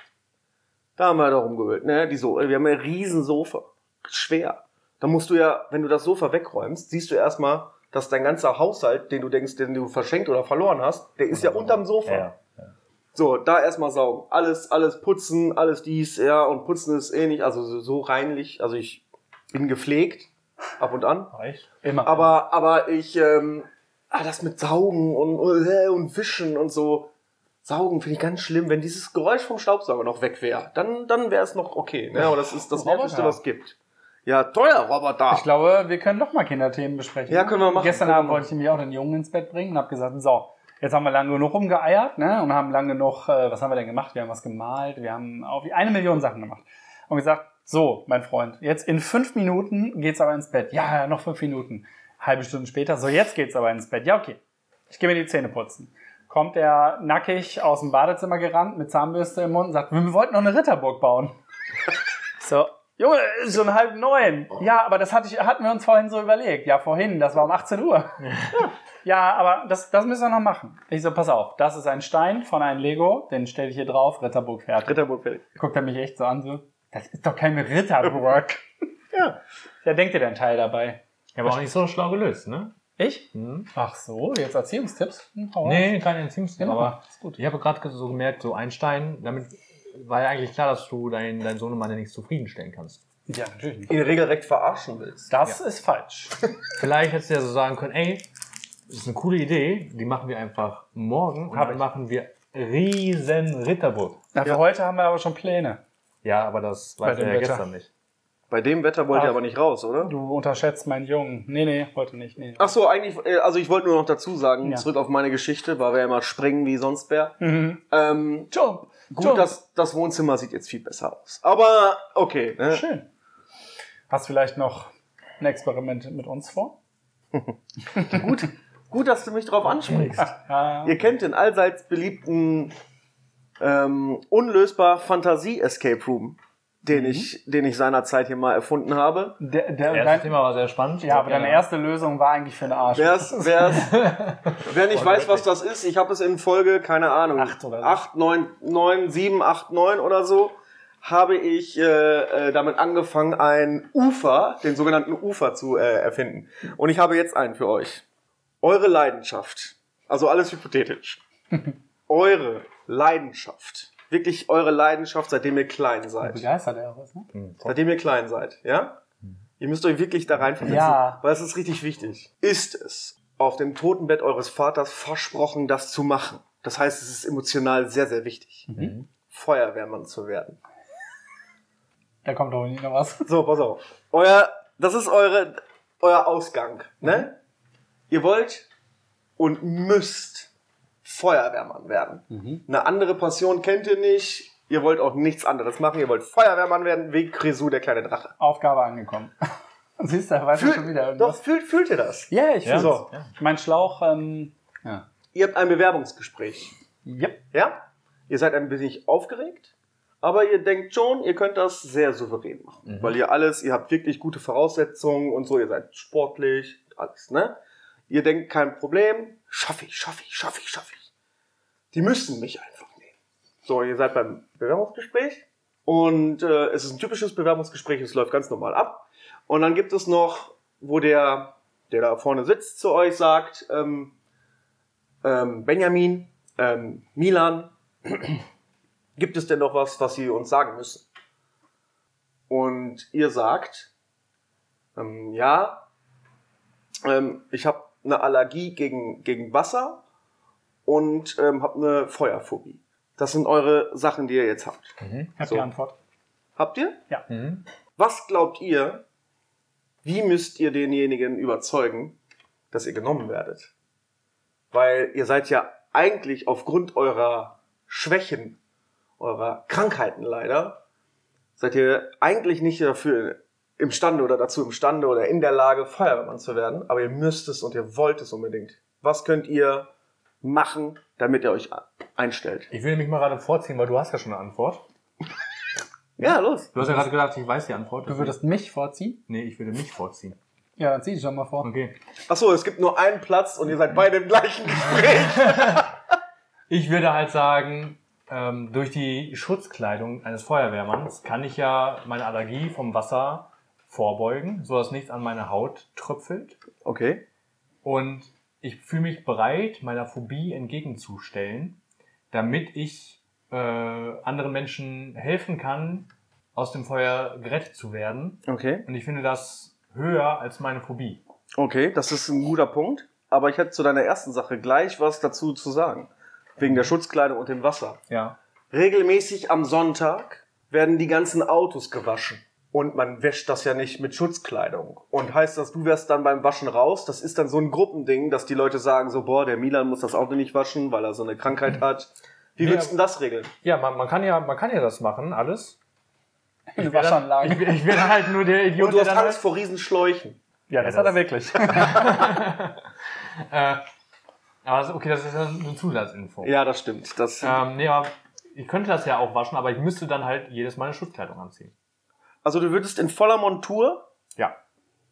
Da haben wir doch rumgewühlt, ne? Die so, wir haben ein riesen Sofa. Schwer. Da musst du ja, wenn du das Sofa wegräumst, siehst du erstmal, dass dein ganzer Haushalt, den du denkst, den du verschenkt oder verloren hast, der ist ja unterm Sofa. Ja. So, da erstmal saugen. Alles, alles putzen, alles dies, ja, und putzen ist eh nicht, also so- so reinlich. Also ich bin gepflegt, ab und an. Reicht? Immer. Aber, aber ich, ähm, ah, das mit Saugen und, äh, und Wischen und so. Saugen finde ich ganz schlimm. Wenn dieses Geräusch vom Staubsauger noch weg wäre, dann, dann wäre es noch okay. Ne? Aber das ist das. Nervigste, was es gibt. Ja, teuer Roboter. Ich glaube, wir können doch mal Kinderthemen besprechen. Ja, können wir machen. Gestern Abend wollte ich nämlich auch den Jungen ins Bett bringen und habe gesagt, so, jetzt haben wir lange genug rumgeeiert ne, und haben lange genug, äh, was haben wir denn gemacht? Wir haben was gemalt, wir haben auf eine Million Sachen gemacht. Und gesagt, so, mein Freund, jetzt in fünf Minuten geht's aber ins Bett. Ja, ja, noch fünf Minuten. Halbe Stunde später, so, jetzt geht's aber ins Bett. Ja, okay. Ich gehe mir die Zähne putzen. Kommt er nackig aus dem Badezimmer gerannt mit Zahnbürste im Mund und sagt, wir wollten noch eine Ritterburg bauen. So, Junge, ist schon halb neun. Ja, aber das hatte ich, hatten wir uns vorhin so überlegt. Ja, vorhin, das war um 18 Uhr. Ja, aber das, das müssen wir noch machen. Ich so, pass auf, das ist ein Stein von einem Lego, den stelle ich hier drauf, Ritterburg fertig. Ritterburg fertig. Guckt er mich echt so an, so, das ist doch keine Ritterburg. Ja. Ja, denkt ihr denn Teil dabei? Ja, aber auch nicht so schlau gelöst, ne? Ich? Hm. Ach so, jetzt Erziehungstipps? Hm, hau Nee, keine Entziehungstipps, Genau. aber ist gut. ich habe gerade so gemerkt, so Einstein, damit war ja eigentlich klar, dass du deinen dein Sohnemann ja nicht zufriedenstellen kannst. Ja, natürlich nicht. Ihn regelrecht verarschen willst. Das ist falsch. Vielleicht hättest du ja so sagen können, ey, das ist eine coole Idee, die machen wir einfach morgen und Hab dann ich. machen wir riesen Ritterburg. Na, für Ja. heute haben wir aber schon Pläne. Ja, aber das weiß er ja Wetter. gestern nicht. Bei dem Wetter wollt ihr Ach. aber nicht raus, oder? Du unterschätzt meinen Jungen. Nee, nee, heute nicht. Nee. Ach so, eigentlich, äh, also ich wollte nur noch dazu sagen, Ja. zurück auf meine Geschichte, weil wir ja immer springen wie sonst wer. Mhm. Ähm, Jump. Gut, So. das, das Wohnzimmer sieht jetzt viel besser aus. Aber okay. Ne? Schön. Hast du vielleicht noch ein Experiment mit uns vor? Gut, gut, dass du mich drauf ansprichst. Ihr kennt den allseits beliebten ähm, unlösbar Fantasie-Escape Room, den, ich, den ich seinerzeit hier mal erfunden habe. Der, der, Das dein, Thema war sehr spannend. ja, aber deine erste Lösung war eigentlich für den Arsch. Wer's, wer's, wer nicht weiß, was das ist, ich habe es in Folge, keine Ahnung, Acht oder so. 8, 9, 9, 7, 8, 9 oder so, habe ich äh, äh, damit angefangen, ein Ufer, den sogenannten Ufer zu äh, erfinden. Und ich habe jetzt einen für euch. Eure Leidenschaft, also alles hypothetisch, eure Leidenschaft, wirklich eure Leidenschaft, seitdem ihr klein seid. Begeistert er was, ne? Seitdem ihr klein seid, ja? Ihr müsst euch wirklich da reinversetzen, Ja. weil es ist richtig wichtig. Ist es auf dem Totenbett eures Vaters versprochen, das zu machen? Das heißt, es ist emotional sehr, sehr wichtig, Mhm. Feuerwehrmann zu werden. Da kommt doch nicht noch was. So, pass auf. Euer, das ist eure, euer Ausgang, ne? Ihr wollt und müsst Feuerwehrmann werden. Mhm. Eine andere Passion kennt ihr nicht. Ihr wollt auch nichts anderes machen. Ihr wollt Feuerwehrmann werden, wie Grisou, der kleine Drache. Aufgabe angekommen. Siehst du, weiß ich schon wieder Fühl, doch, irgendwas. fühlt, fühlt ihr das? Ja, ich Ja. fühl's. So. Mein Schlauch, ähm, ja. Ihr habt ein Bewerbungsgespräch. Yep. Ja? Ihr seid ein bisschen aufgeregt, aber ihr denkt schon, ihr könnt das sehr souverän machen. Weil ihr alles, ihr habt wirklich gute Voraussetzungen und so, ihr seid sportlich, alles, ne? Ihr denkt, kein Problem, schaff ich, schaff ich, schaff ich, schaff ich. Die müssen mich einfach nehmen. So, ihr seid beim Bewerbungsgespräch und äh, es ist ein typisches Bewerbungsgespräch, es läuft ganz normal ab. Und dann gibt es noch, wo der, der da vorne sitzt, zu euch sagt, ähm, ähm, Benjamin, ähm, Milan, gibt es denn noch was, was Sie uns sagen müssen? Und ihr sagt, ähm, ja, ähm, ich habe eine Allergie gegen, gegen Wasser und ähm, habe eine Feuerphobie. Das sind eure Sachen, die ihr jetzt habt. Habt So. ihr Antwort? Habt ihr? Mhm. Was glaubt ihr, wie müsst ihr denjenigen überzeugen, dass ihr genommen werdet? Weil ihr seid ja eigentlich aufgrund eurer Schwächen, eurer Krankheiten leider, seid ihr eigentlich nicht dafür imstande oder dazu imstande oder in der Lage, Feuerwehrmann zu werden, aber ihr müsst es und ihr wollt es unbedingt. Was könnt ihr machen, damit ihr euch einstellt? Ich will mich mal gerade vorziehen, weil du hast ja schon eine Antwort. Ja, los. Du hast ja gerade gesagt, ich weiß die Antwort. Du würdest mich vorziehen? Nee, ich würde mich vorziehen. Ja, dann zieh dich doch mal vor. Okay. Achso, es gibt nur einen Platz und ihr seid beide im gleichen Gespräch. Ich würde halt sagen, ähm, durch die Schutzkleidung eines Feuerwehrmanns kann ich ja meine Allergie vom Wasser vorbeugen, sodass nichts an meine Haut tröpfelt. Okay. Und ich fühle mich bereit, meiner Phobie entgegenzustellen, damit ich äh, anderen Menschen helfen kann, aus dem Feuer gerettet zu werden. Okay. Und ich finde das höher als meine Phobie. Okay, das ist ein guter Punkt. Aber ich hätte zu deiner ersten Sache gleich was dazu zu sagen. Wegen der Schutzkleidung und dem Wasser. Ja. Regelmäßig am Sonntag werden die ganzen Autos gewaschen. Und man wäscht das ja nicht mit Schutzkleidung. Und heißt das, du wärst dann beim Waschen raus? Das ist dann so ein Gruppending, dass die Leute sagen so, boah, der Milan muss das Auto nicht waschen, weil er so eine Krankheit hat. Wie Nee, würdest du denn das regeln? Ja, man, man, kann ja, man kann ja das machen, alles. Eine wär dann- Waschanlage. Ich, bin- ich bin halt nur der Idiot, Und du hast der dann Angst vor Riesenschläuchen. ja, das Ja, hat er das- wirklich. Äh, aber das, okay, das ist ja eine Zusatzinfo. Ja, das stimmt. Das, Ähm, nee, aber ich könnte das ja auch waschen, aber ich müsste dann halt jedes Mal eine Schutzkleidung anziehen. Also du würdest in voller Montur Ja.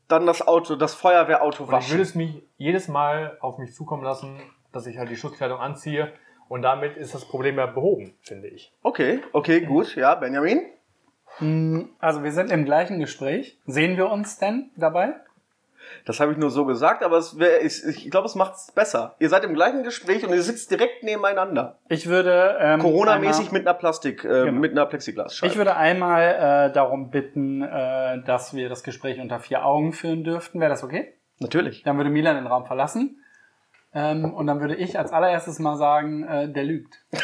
dann das Auto, das Feuerwehrauto Und ich würde waschen. es mich jedes Mal auf mich zukommen lassen, dass ich halt die Schutzkleidung anziehe. Und damit ist das Problem ja behoben, finde ich. Okay, okay, gut. Ja, Benjamin? Hm, Also wir sind im gleichen Gespräch. Sehen wir uns denn dabei? Das habe ich nur so gesagt, aber wär, ich, ich glaube, es macht es besser. Ihr seid im gleichen Gespräch und ihr sitzt direkt nebeneinander. Ich würde ähm, Corona-mäßig mit einer Plastik, äh, Genau. mit einer Plexiglasscheibe. Ich würde einmal äh, darum bitten, äh, dass wir das Gespräch unter vier Augen führen dürften. Wäre das okay? Natürlich. Dann würde Milan den Raum verlassen. Ähm, und dann würde ich als allererstes mal sagen, äh, der lügt.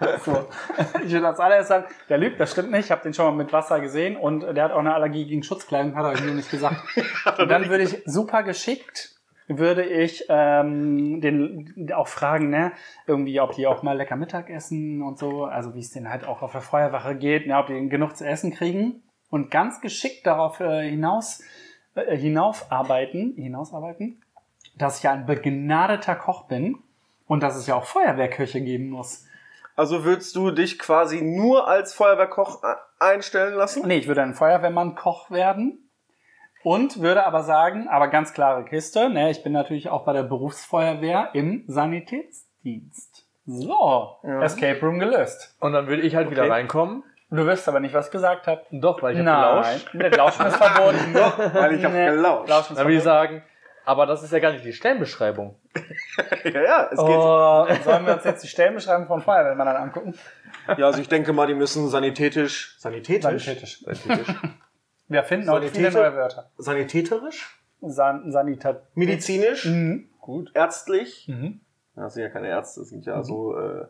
so. Ich würde als allererstes sagen, der lügt, das stimmt nicht. Ich habe den schon mal mit Wasser gesehen und der hat auch eine Allergie gegen Schutzkleidung, hat er nur nicht gesagt. Und dann würde ich super geschickt, würde ich ähm, den auch fragen, ne, irgendwie, ob die auch mal lecker Mittag essen und so, also wie es denen halt auch auf der Feuerwache geht, ne, ob die genug zu essen kriegen und ganz geschickt darauf äh, hinaus äh, hinaufarbeiten, hinausarbeiten, dass ich ja ein begnadeter Koch bin und dass es ja auch Feuerwehrköche geben muss. Also würdest du dich quasi nur als Feuerwehrkoch äh, einstellen lassen? Nee, ich würde ein Feuerwehrmann-Koch werden und würde aber sagen, aber ganz klare Kiste, ne, ich bin natürlich auch bei der Berufsfeuerwehr im Sanitätsdienst. So, Ja. Escape Room gelöst. Und dann würde ich halt wieder Okay. reinkommen. Du wirst aber nicht, was ich gesagt habe. Doch, weil ich habe Nein, gelauscht. der Lauschen ist verboten. Weil ich hab gelauscht. Lauschen ist Dann würde ich verboten. sagen, aber das ist ja gar nicht die Stellenbeschreibung. ja, ja, es geht. Oh, sollen wir uns jetzt die Stellenbeschreibung von Feuerwehrmann dann angucken? Ja, also ich denke mal, die müssen sanitätisch. Sanitätisch? Sanitätisch. Sanitätisch. Wir finden heute viele neue Wörter. Sanitäterisch? San Sanitat. Medizinisch? Mhm. Gut. Ärztlich? Mhm. Ja, Das sind ja keine Ärzte, das sind ja so äh,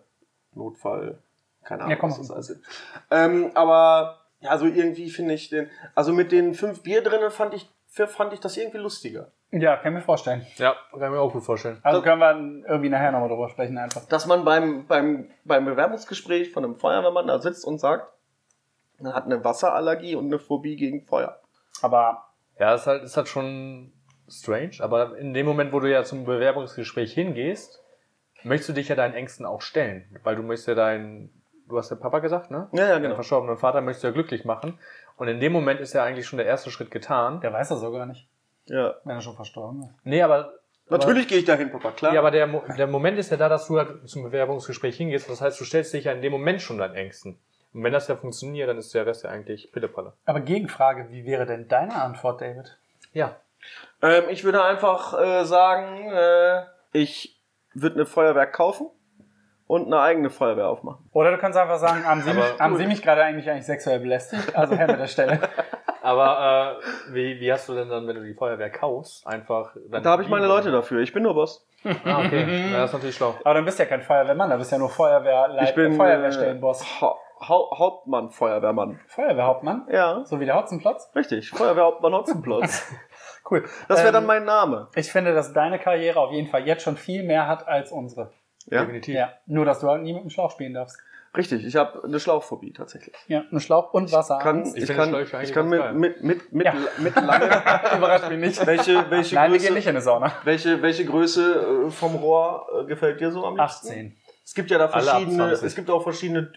Notfall. Keine Ahnung, Ja, komm. was das alles ist. Ähm, aber ja, so irgendwie finde ich den. Also mit den fünf Bier drinnen fand ich, fand ich das irgendwie lustiger. Ja, kann ich mir vorstellen. ja, kann ich mir auch gut vorstellen. Also können wir irgendwie nachher nochmal drüber sprechen einfach. Dass man beim, beim, beim Bewerbungsgespräch von einem Feuerwehrmann da sitzt und sagt, man hat eine Wasserallergie und eine Phobie gegen Feuer. Aber Ja, ist halt, ist halt schon strange, aber in dem Moment, wo du ja zum Bewerbungsgespräch hingehst, möchtest du dich ja deinen Ängsten auch stellen. Weil du möchtest ja deinen, du hast ja Papa gesagt, ne? Ja, ja, genau. verstorbenen Vater möchtest du ja glücklich machen. Und in dem Moment ist ja eigentlich schon der erste Schritt getan. der weiß das sogar nicht, Ja. wenn er schon verstorben ist. Nee, aber. Natürlich gehe ich dahin, Papa, klar. Aber, ja, aber der, Mo- der Moment ist ja da, dass du halt zum Bewerbungsgespräch hingehst. Das heißt, du stellst dich ja in dem Moment schon deinen Ängsten. Und wenn das ja funktioniert, dann ist der Rest ja eigentlich Pillepalle. Aber Gegenfrage, wie wäre denn deine Antwort, David? Ja. Ähm, ich würde einfach äh, sagen, äh, ich würde eine Feuerwehr kaufen und eine eigene Feuerwehr aufmachen. Oder du kannst einfach sagen, haben Sie, Aber mich, haben. Sie mich gerade eigentlich, eigentlich sexuell belästigt? Also her mit der Stelle. Aber äh, wie, wie hast du denn dann, wenn du die Feuerwehr kaufst, einfach. Dann Da habe ich meine Leute dafür. Ich bin nur Boss. Ah, okay. Ja, das ist natürlich schlau. Aber dann bist du ja kein Feuerwehrmann, da bist du ja nur Feuerwehrleit, Ich bin Feuerwehrstellenboss. Äh, ha ha Hauptmann, Feuerwehrmann. Feuerwehrhauptmann? Ja, So wie der Hotzenplotz? richtig. Feuerwehrhauptmann Hotzenplotz. Cool. Das wäre Ähm, dann mein Name. Ich finde, dass deine Karriere auf jeden Fall jetzt schon viel mehr hat als unsere. Ja, Definitiv. Ja. Nur, dass du halt nie mit dem Schlauch spielen darfst. Richtig. Ich habe eine Schlauchphobie tatsächlich. Ja, ein Schlauch und Wasser. Kann, Ich ich, kann, ich kann mit, mit, mit, mit, Ja. mit lange. Überrascht mich nicht. welche, welche, Nein, wir Größe, gehen nicht in eine Sauna. welche, welche Größe äh, vom Rohr äh, gefällt dir so am liebsten? 18. Es gibt ja da verschiedene. 20. Es gibt auch verschiedene.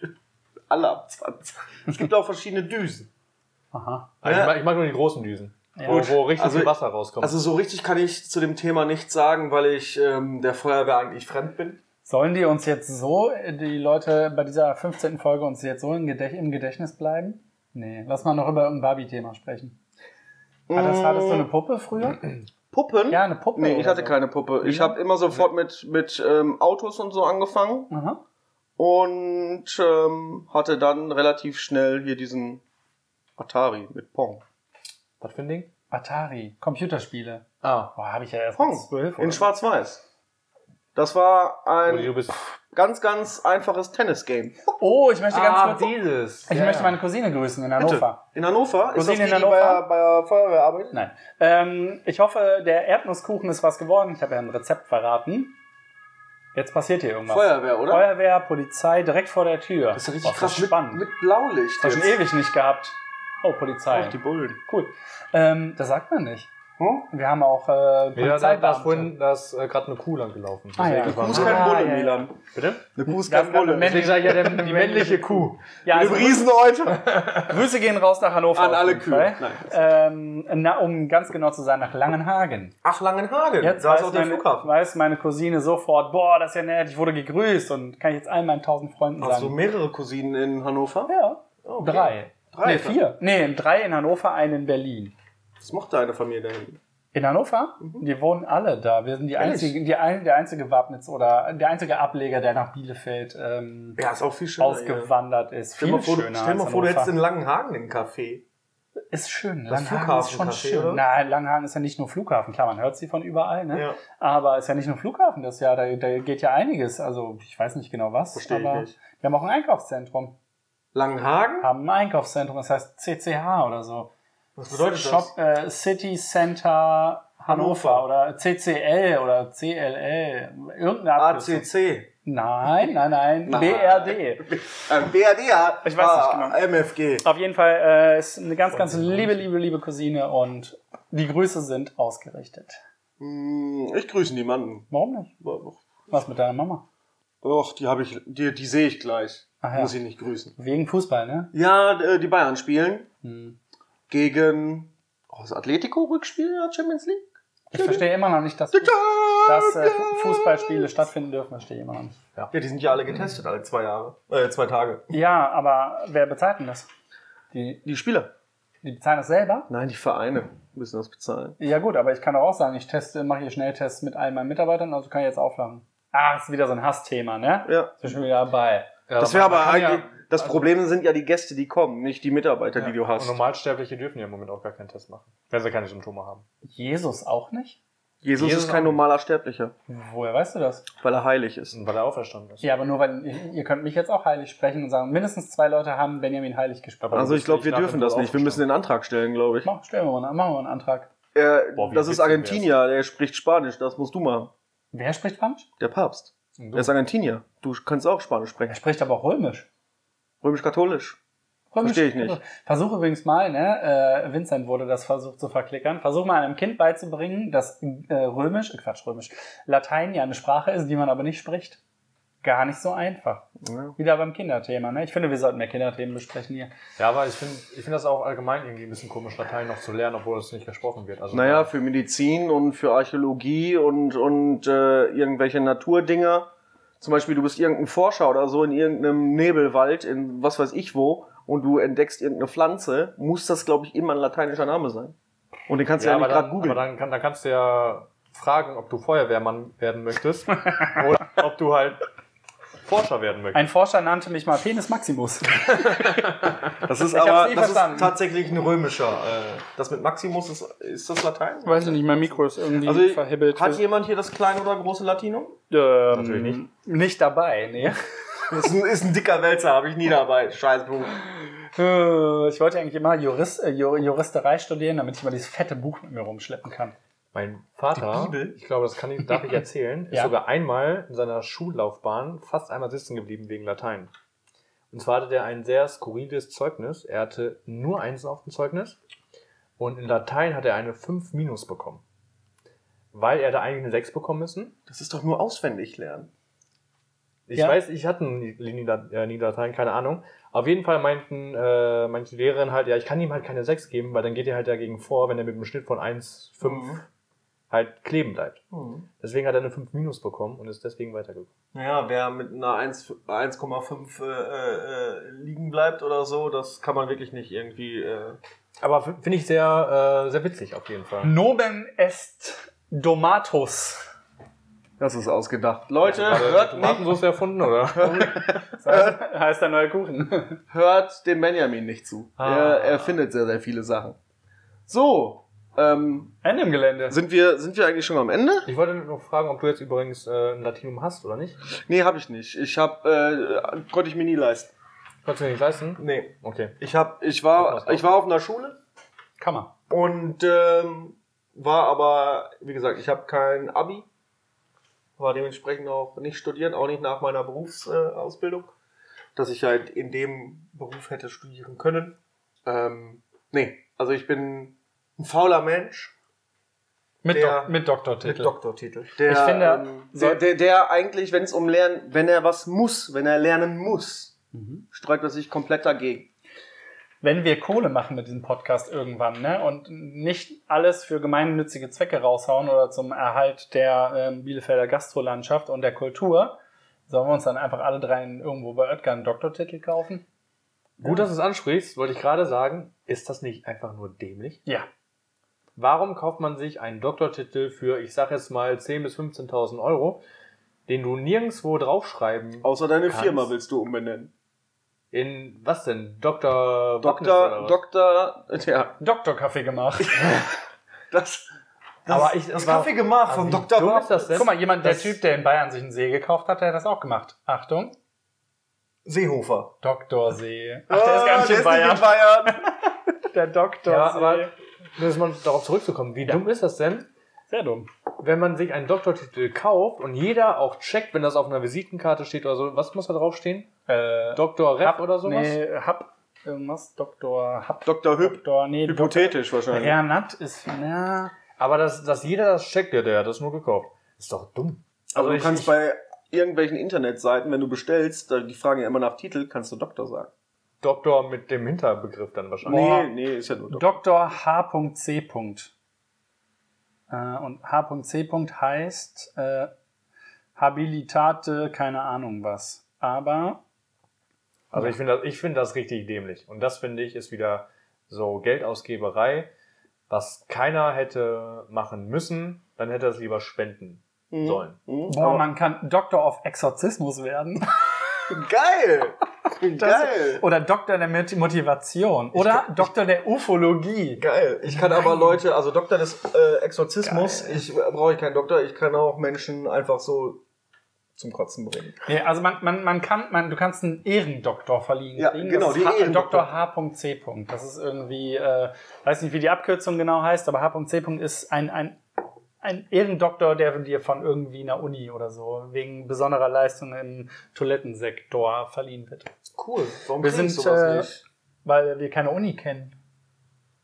Alle ab 20. Es gibt auch verschiedene Düsen. Aha. Also Ja. ich, mag, ich mag nur die großen Düsen, Ja. wo, wo richtig Also- viel Wasser rauskommt. Also so richtig kann ich zu dem Thema nichts sagen, weil ich ähm, der Feuerwehr eigentlich fremd bin. Sollen die uns jetzt so, die Leute bei dieser 15. Folge uns jetzt so im, Gedächt im Gedächtnis bleiben? Nee, lass mal noch über irgendein Barbie-Thema sprechen. Hattest, hattest du eine Puppe früher? Puppen? Ja, eine Puppe. Nee, ich hatte so. keine Puppe. Ich Ja? habe immer sofort mit, mit ähm, Autos und so angefangen Aha. und ähm, hatte dann relativ schnell hier diesen Atari mit Pong. Was für ein Ding? Atari, Computerspiele. Ah. Boah, habe ich ja erst Pong mit 12 in? Schwarz-Weiß. Das war ein bist. ganz, ganz einfaches Tennis-Game. Oh, ich möchte ganz kurz. Ah, dieses. Ich möchte meine Cousine grüßen in Hannover. In Hannover? Ist das Cousine die, in die bei, Hannover? bei der Feuerwehr arbeitet? Nein. Ähm, ich hoffe, der Erdnusskuchen ist was geworden. Ich habe ja ein Rezept verraten. Jetzt passiert hier irgendwas. Feuerwehr, oder? Feuerwehr, Polizei, direkt vor der Tür. Das ist ja richtig Boah, krass mit, spannend. mit Blaulicht. das schon jetzt. ewig nicht gehabt. Oh, Polizei. Auch die Bullen. Cool. Ähm, das sagt man nicht. Hm? Wir haben auch äh, Ja, ist Polizeibeamte. vorhin da ist, äh, gerade eine Kuh lang gelaufen. Ah, ja. Deswegen Kuh ist kein Ah, Bulle, ja, ja. Milan. Bitte? Eine Kuh ist kein Bulle. man Deswegen sage ich ja, der, die männliche Kuh. Ja, Eine also Rieseneuter. Grüße gehen raus nach Hannover. An alle Kühe. Ähm, na, um ganz genau zu sein, nach Langenhagen. Ach, Langenhagen. Jetzt da ist auch der meine, Flughafen. weiß meine Cousine sofort, boah, das ist ja nett, ich wurde gegrüßt und kann ich jetzt allen meinen tausend Freunden Hast du sagen. mehrere Cousinen in Hannover? Ja, Okay. drei. Drei, Nee, vier. Nee, drei in Hannover, einen in Berlin. Was macht deine Familie da hinten? In Hannover? Die wohnen alle da. Wir sind die Ehrlich? einzigen, die ein, der einzige Wappnitz oder der einzige Ableger, der nach Bielefeld ähm, Ja, ist auch viel schöner. ausgewandert ist. Stell Viel mal vor, schöner stell mal vor du hättest in Langenhagen den Café. Ist schön. Das Langenhagen ist schon Flughafencafé, schön. oder? Nein, Langenhagen ist ja nicht nur Flughafen. Klar, man hört sie von überall, ne? Ja. Aber ist ja nicht nur Flughafen, das ja, da, da geht ja einiges. Also ich weiß nicht genau was. Verstehe ich aber nicht. Wir haben auch ein Einkaufszentrum. Langenhagen? Haben ein Einkaufszentrum, das heißt CCH oder so. Was bedeutet Shop, äh, City Center Hannover oder CCL oder CLL. Irgendeine Abkürzung. ACC. Nein, nein, nein. Nein. BRD. Äh, BRD hat. Ich weiß nicht ah, MFG. Auf jeden Fall äh, ist eine ganz, ganz liebe, liebe, liebe Cousine und die Grüße sind ausgerichtet. Hm, Ich grüße niemanden. Warum nicht? Was mit deiner Mama? Och, die habe ich, die, die sehe ich gleich. Ach ja. Muss ich nicht grüßen. Wegen Fußball, ne? Ja, äh, die Bayern spielen Hm. Gegen oh, das Atletico-Rückspiel in der Champions League. Ich verstehe immer noch nicht, dass, dass äh, Fußballspiele stattfinden dürfen. Verstehe ich immer noch nicht. Ja, die sind ja alle getestet, alle zwei Jahre. Äh, zwei Tage. Ja, aber wer bezahlt denn das? Die, Die Spieler? die bezahlen das selber? Nein, die Vereine müssen das bezahlen. Ja gut, aber ich kann doch auch sagen, ich teste, mache hier Schnelltests mit allen meinen Mitarbeitern, also kann ich jetzt auflachen. Ah, das ist wieder so ein Hassthema, ne? Ja. Ist schon wieder dabei. Ja, Das wäre aber kann ja- eigentlich. Das also- Problem sind ja die Gäste, die kommen, nicht die Mitarbeiter, die Ja, du hast. Und Normalsterbliche dürfen ja im Moment auch gar keinen Test machen, wenn sie keine Symptome haben. Jesus auch nicht? Jesus, Jesus ist kein normaler Sterblicher, Woher weißt du das? weil er heilig ist. Und weil er auferstanden ist. Ja, aber nur weil ihr könnt mich jetzt auch heilig sprechen und sagen, mindestens zwei Leute haben Benjamin heilig gesprochen. Also ich glaube, wir dürfen das nicht. Wir müssen den Antrag stellen, glaube ich. Mach, stellen wir mal, machen wir mal einen Antrag. Äh, Boah, das ist Argentinier, der spricht Spanisch, das musst du machen. Wer spricht Spanisch? Der Papst. Der ist Argentinier. Du kannst auch Spanisch Er sprechen. spricht aber auch Römisch. Römisch-katholisch. Römisch. Verstehe ich nicht. Versuch übrigens mal, ne, äh, Vincent wurde das versucht zu verklickern. Versuch mal einem Kind beizubringen, dass äh, Römisch, äh, Quatsch, Römisch, Latein ja eine Sprache ist, die man aber nicht spricht. Gar nicht so einfach. Ja. Wieder beim Kinderthema, ne? Ich finde, wir sollten mehr Kinderthemen besprechen hier. Ja, aber ich finde ich find das auch allgemein irgendwie ein bisschen komisch, Latein noch zu lernen, obwohl es nicht gesprochen wird. Also Naja, für Medizin und für Archäologie und, und äh, irgendwelche Naturdinger. Zum Beispiel, du bist irgendein Forscher oder so in irgendeinem Nebelwald, in was weiß ich wo, und du entdeckst irgendeine Pflanze, muss das, glaube ich, immer ein lateinischer Name sein. Und den kannst du ja, nicht gerade googeln. aber dann, kann, dann kannst du ja fragen, ob du Feuerwehrmann werden möchtest oder ob du halt Forscher werden möchtest. Ein Forscher nannte mich mal Penis Maximus. Das ist Ich aber das verstanden. ist tatsächlich ein römischer. Äh, das mit Maximus ist, ist das Latein? Weiß ich nicht, mein Mikro ist irgendwie Also verhibbelt. hat jemand hier das kleine oder große Latinum? ähm, Natürlich nicht. Nicht dabei, nee. Das ist ein, ist ein dicker Wälzer, habe ich nie dabei. Scheiß Buch. Äh, Ich wollte eigentlich immer Jurist, äh, Ju- Juristerei studieren, damit ich mal dieses fette Buch mit mir rumschleppen kann. Mein Vater, ich glaube, das kann ich, darf ich erzählen, ist Ja. sogar einmal in seiner Schullaufbahn fast einmal sitzen geblieben wegen Latein. Und zwar hatte der ein sehr skurriles Zeugnis. Er hatte nur Einsen auf dem Zeugnis. Und in Latein hat er eine 5 minus bekommen. Weil er da eigentlich eine 6 bekommen müssen. Das ist doch nur auswendig lernen. Ich Ja. weiß, ich hatte äh, nie Latein, keine Ahnung. Auf jeden Fall meinten äh, manche Lehrerinnen halt, ja, ich kann ihm halt keine 6 geben, weil dann geht er halt dagegen vor, wenn er mit einem Schnitt von 1,5 Mhm. Halt kleben bleibt. Deswegen hat er eine 5 minus bekommen und ist deswegen weitergekommen. Naja, wer mit einer 1 1,5 äh, äh, liegen bleibt oder so, das kann man wirklich nicht irgendwie. Äh Aber finde ich sehr, äh, sehr witzig auf jeden Fall. Nomen est Domatus. das ist ausgedacht. Leute, Hat er hört, nicht, Tomatensauce erfunden, oder? Das heißt, heißt der neue Kuchen. hört dem Benjamin nicht zu. Ah. Er, er findet sehr, sehr viele Sachen. So, ähm, Ende im Gelände. sind, wir, sind wir eigentlich schon am Ende? Ich wollte noch fragen, ob du jetzt übrigens äh, ein Latinum hast oder nicht. Nee, habe ich nicht. Ich habe, äh, konnte ich mir nie leisten. Kannst du dir nicht leisten? Nee. Okay. Ich, hab, ich, war, ich war auf einer Schule Kann man. und ähm, war aber, wie gesagt, ich habe kein Abi. War dementsprechend auch nicht studieren, auch nicht nach meiner Berufsausbildung. Äh, dass ich halt in dem Beruf hätte studieren können. Ähm, nee, also ich bin ein fauler Mensch Mit, Der- Dok mit Doktortitel. mit Doktortitel. Der, Ich finde, ähm, der, der, der eigentlich, wenn es um Lernen, wenn er was muss, wenn er lernen muss, Mhm. sträubt er sich komplett dagegen. Wenn wir Kohle machen mit diesem Podcast irgendwann, ne, und nicht alles für gemeinnützige Zwecke raushauen oder zum Erhalt der ähm, Bielefelder Gastrolandschaft und der Kultur, sollen wir uns dann einfach alle drei irgendwo bei Oetker einen Doktortitel kaufen? Gut, dass du es ansprichst, wollte ich gerade sagen. Ist das nicht einfach nur dämlich? Ja. Warum kauft man sich einen Doktortitel für, ich sag jetzt mal, 10.000 bis 15.000 Euro, den du nirgendwo draufschreiben Außer deine Kannst. Firma willst du umbenennen. in, was denn? Dr. Doktor, was? Doktor, ja, Doktorkaffee gemacht. das, das, Aber ich- das war- Kaffee gemacht Aber vom Doktor das denn? Guck mal, jemand, der Typ, der in Bayern sich einen See gekauft hat, der hat das auch gemacht. Achtung, Seehofer. Doktorsee. Ach, der ist gar nicht in Ah, der Bayern. Nicht in Bayern. Der Doktorsee. Ja, aber- Um jetzt mal darauf zurückzukommen, wie dumm ist das denn, Sehr dumm. wenn man sich einen Doktortitel kauft und jeder auch checkt, wenn das auf einer Visitenkarte steht oder so, was muss da draufstehen? Äh, Doktor Ref Hab oder sowas? Nee, Hab irgendwas. Doktor Hab. Dr. Hüb. Doktor, nee, Hypothetisch Doktor, wahrscheinlich. Hernat ist, na, Aber dass, dass jeder das checkt, der, der hat das nur gekauft. Ist doch dumm. Also du ich- kannst ich- bei irgendwelchen Internetseiten, wenn du bestellst, die fragen ja immer nach Titel, kannst du Doktor sagen. Doktor mit dem Hinterbegriff dann wahrscheinlich. Nee, nee, ist ja nur Doktor. Dr. H.C. Äh, und H.C. heißt äh, Habilitate, keine Ahnung was. Aber Also ich finde das, ich finde das richtig dämlich. Und das finde ich ist wieder so Geldausgeberei, was keiner hätte machen müssen, dann hätte er es lieber spenden Mhm. sollen. Mhm. boah, Aber- man kann Doktor of Exorzismus werden. Geil! Das- Geil! Oder Doktor der Mot- Motivation. Oder Doktor der Ufologie. Geil. Ich kann aber Leute, also Doktor des äh, Exorzismus, ich äh, brauche ich keinen Doktor, ich kann auch Menschen einfach so zum Kotzen bringen. Nee, also man, man, man kann, man, du kannst einen Ehrendoktor verliehen. Ja, kriegen. genau, das die Ehrendoktor. Dr. H.C. Das ist irgendwie, äh, weiß nicht, wie die Abkürzung genau heißt, aber H.C. ist ein, ein, ein Ehrendoktor, der dir von irgendwie einer Uni oder so wegen besonderer Leistung im Toilettensektor verliehen wird. Cool. Warum Wir sind, sowas äh, nicht? Weil wir keine Uni kennen.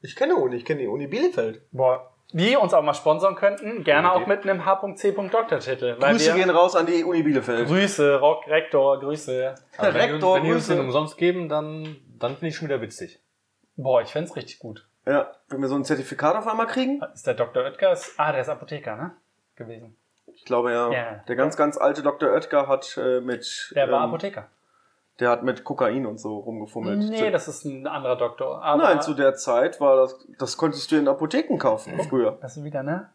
Ich kenne Uni, ich kenne die Uni Bielefeld. Boah. Die uns auch mal sponsern könnten, gerne Okay. auch mit einem H.C. Doktortitel. weil Grüße wir- gehen raus an die Uni Bielefeld. Grüße, Rock, Rektor, Grüße. Also wenn, Rektor, wenn die uns Grüße. den umsonst geben, dann, dann finde ich schon wieder witzig. Boah, ich fänd's richtig gut. Ja, wenn wir so ein Zertifikat auf einmal kriegen. Ist der Dr. Oetker? Ist, ah, der ist Apotheker, ne? Gewesen. Ich glaube ja. Ja. Der ganz, ganz alte Dr. Oetker hat äh, mit. Der war ähm, Apotheker. Der hat mit Kokain und so rumgefummelt. Nee, das ist ein anderer Doktor. Aber Nein, zu der Zeit war das, das konntest du in Apotheken kaufen früher. Das ist wieder, ne?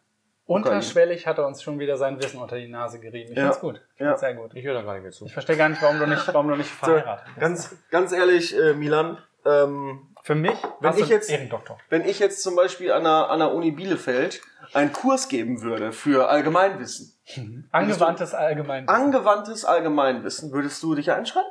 Unterschwellig hat er uns schon wieder sein Wissen unter die Nase gerieben. Ich Ja. find's gut. Ich Ja. find's sehr gut. Ich höre da gar nicht mehr zu. Ich verstehe gar nicht, warum du nicht, warum du nicht verheiratet bist. Ganz, ganz ehrlich, äh, Milan, ähm, Für mich, Wenn ich jetzt- Ehrendoktor. wenn ich jetzt zum Beispiel an der, an der Uni Bielefeld einen Kurs geben würde für Allgemeinwissen, Angewandtes Allgemein. angewandtes Allgemeinwissen, würdest du dich einschreiben?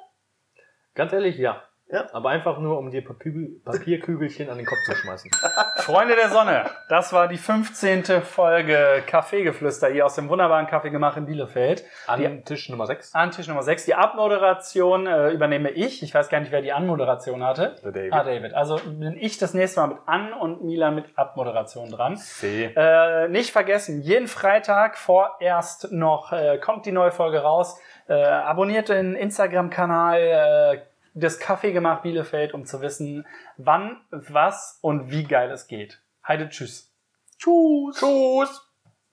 Ganz ehrlich, ja. Ja. Aber einfach nur, um dir Papier, Papierkügelchen an den Kopf zu schmeißen. Freunde der Sonne, das war die 15. Folge Kaffeegeflüster hier aus dem wunderbaren Kaffeegemach in Bielefeld. An Tisch Nummer 6. An Tisch Nummer 6. Die Abmoderation äh, übernehme ich. Ich weiß gar nicht, wer die Anmoderation hatte. Der David. Ah, David. Also bin ich das nächste Mal mit An und Milan mit Abmoderation dran. C. Äh, nicht vergessen, jeden Freitag vorerst noch äh, kommt die neue Folge raus. Äh, abonniert den Instagram-Kanal äh, des Kaffeegemach Bielefeld, um zu wissen, wann, was und wie geil es geht. Heide, tschüss. Tschüss. Tschüss.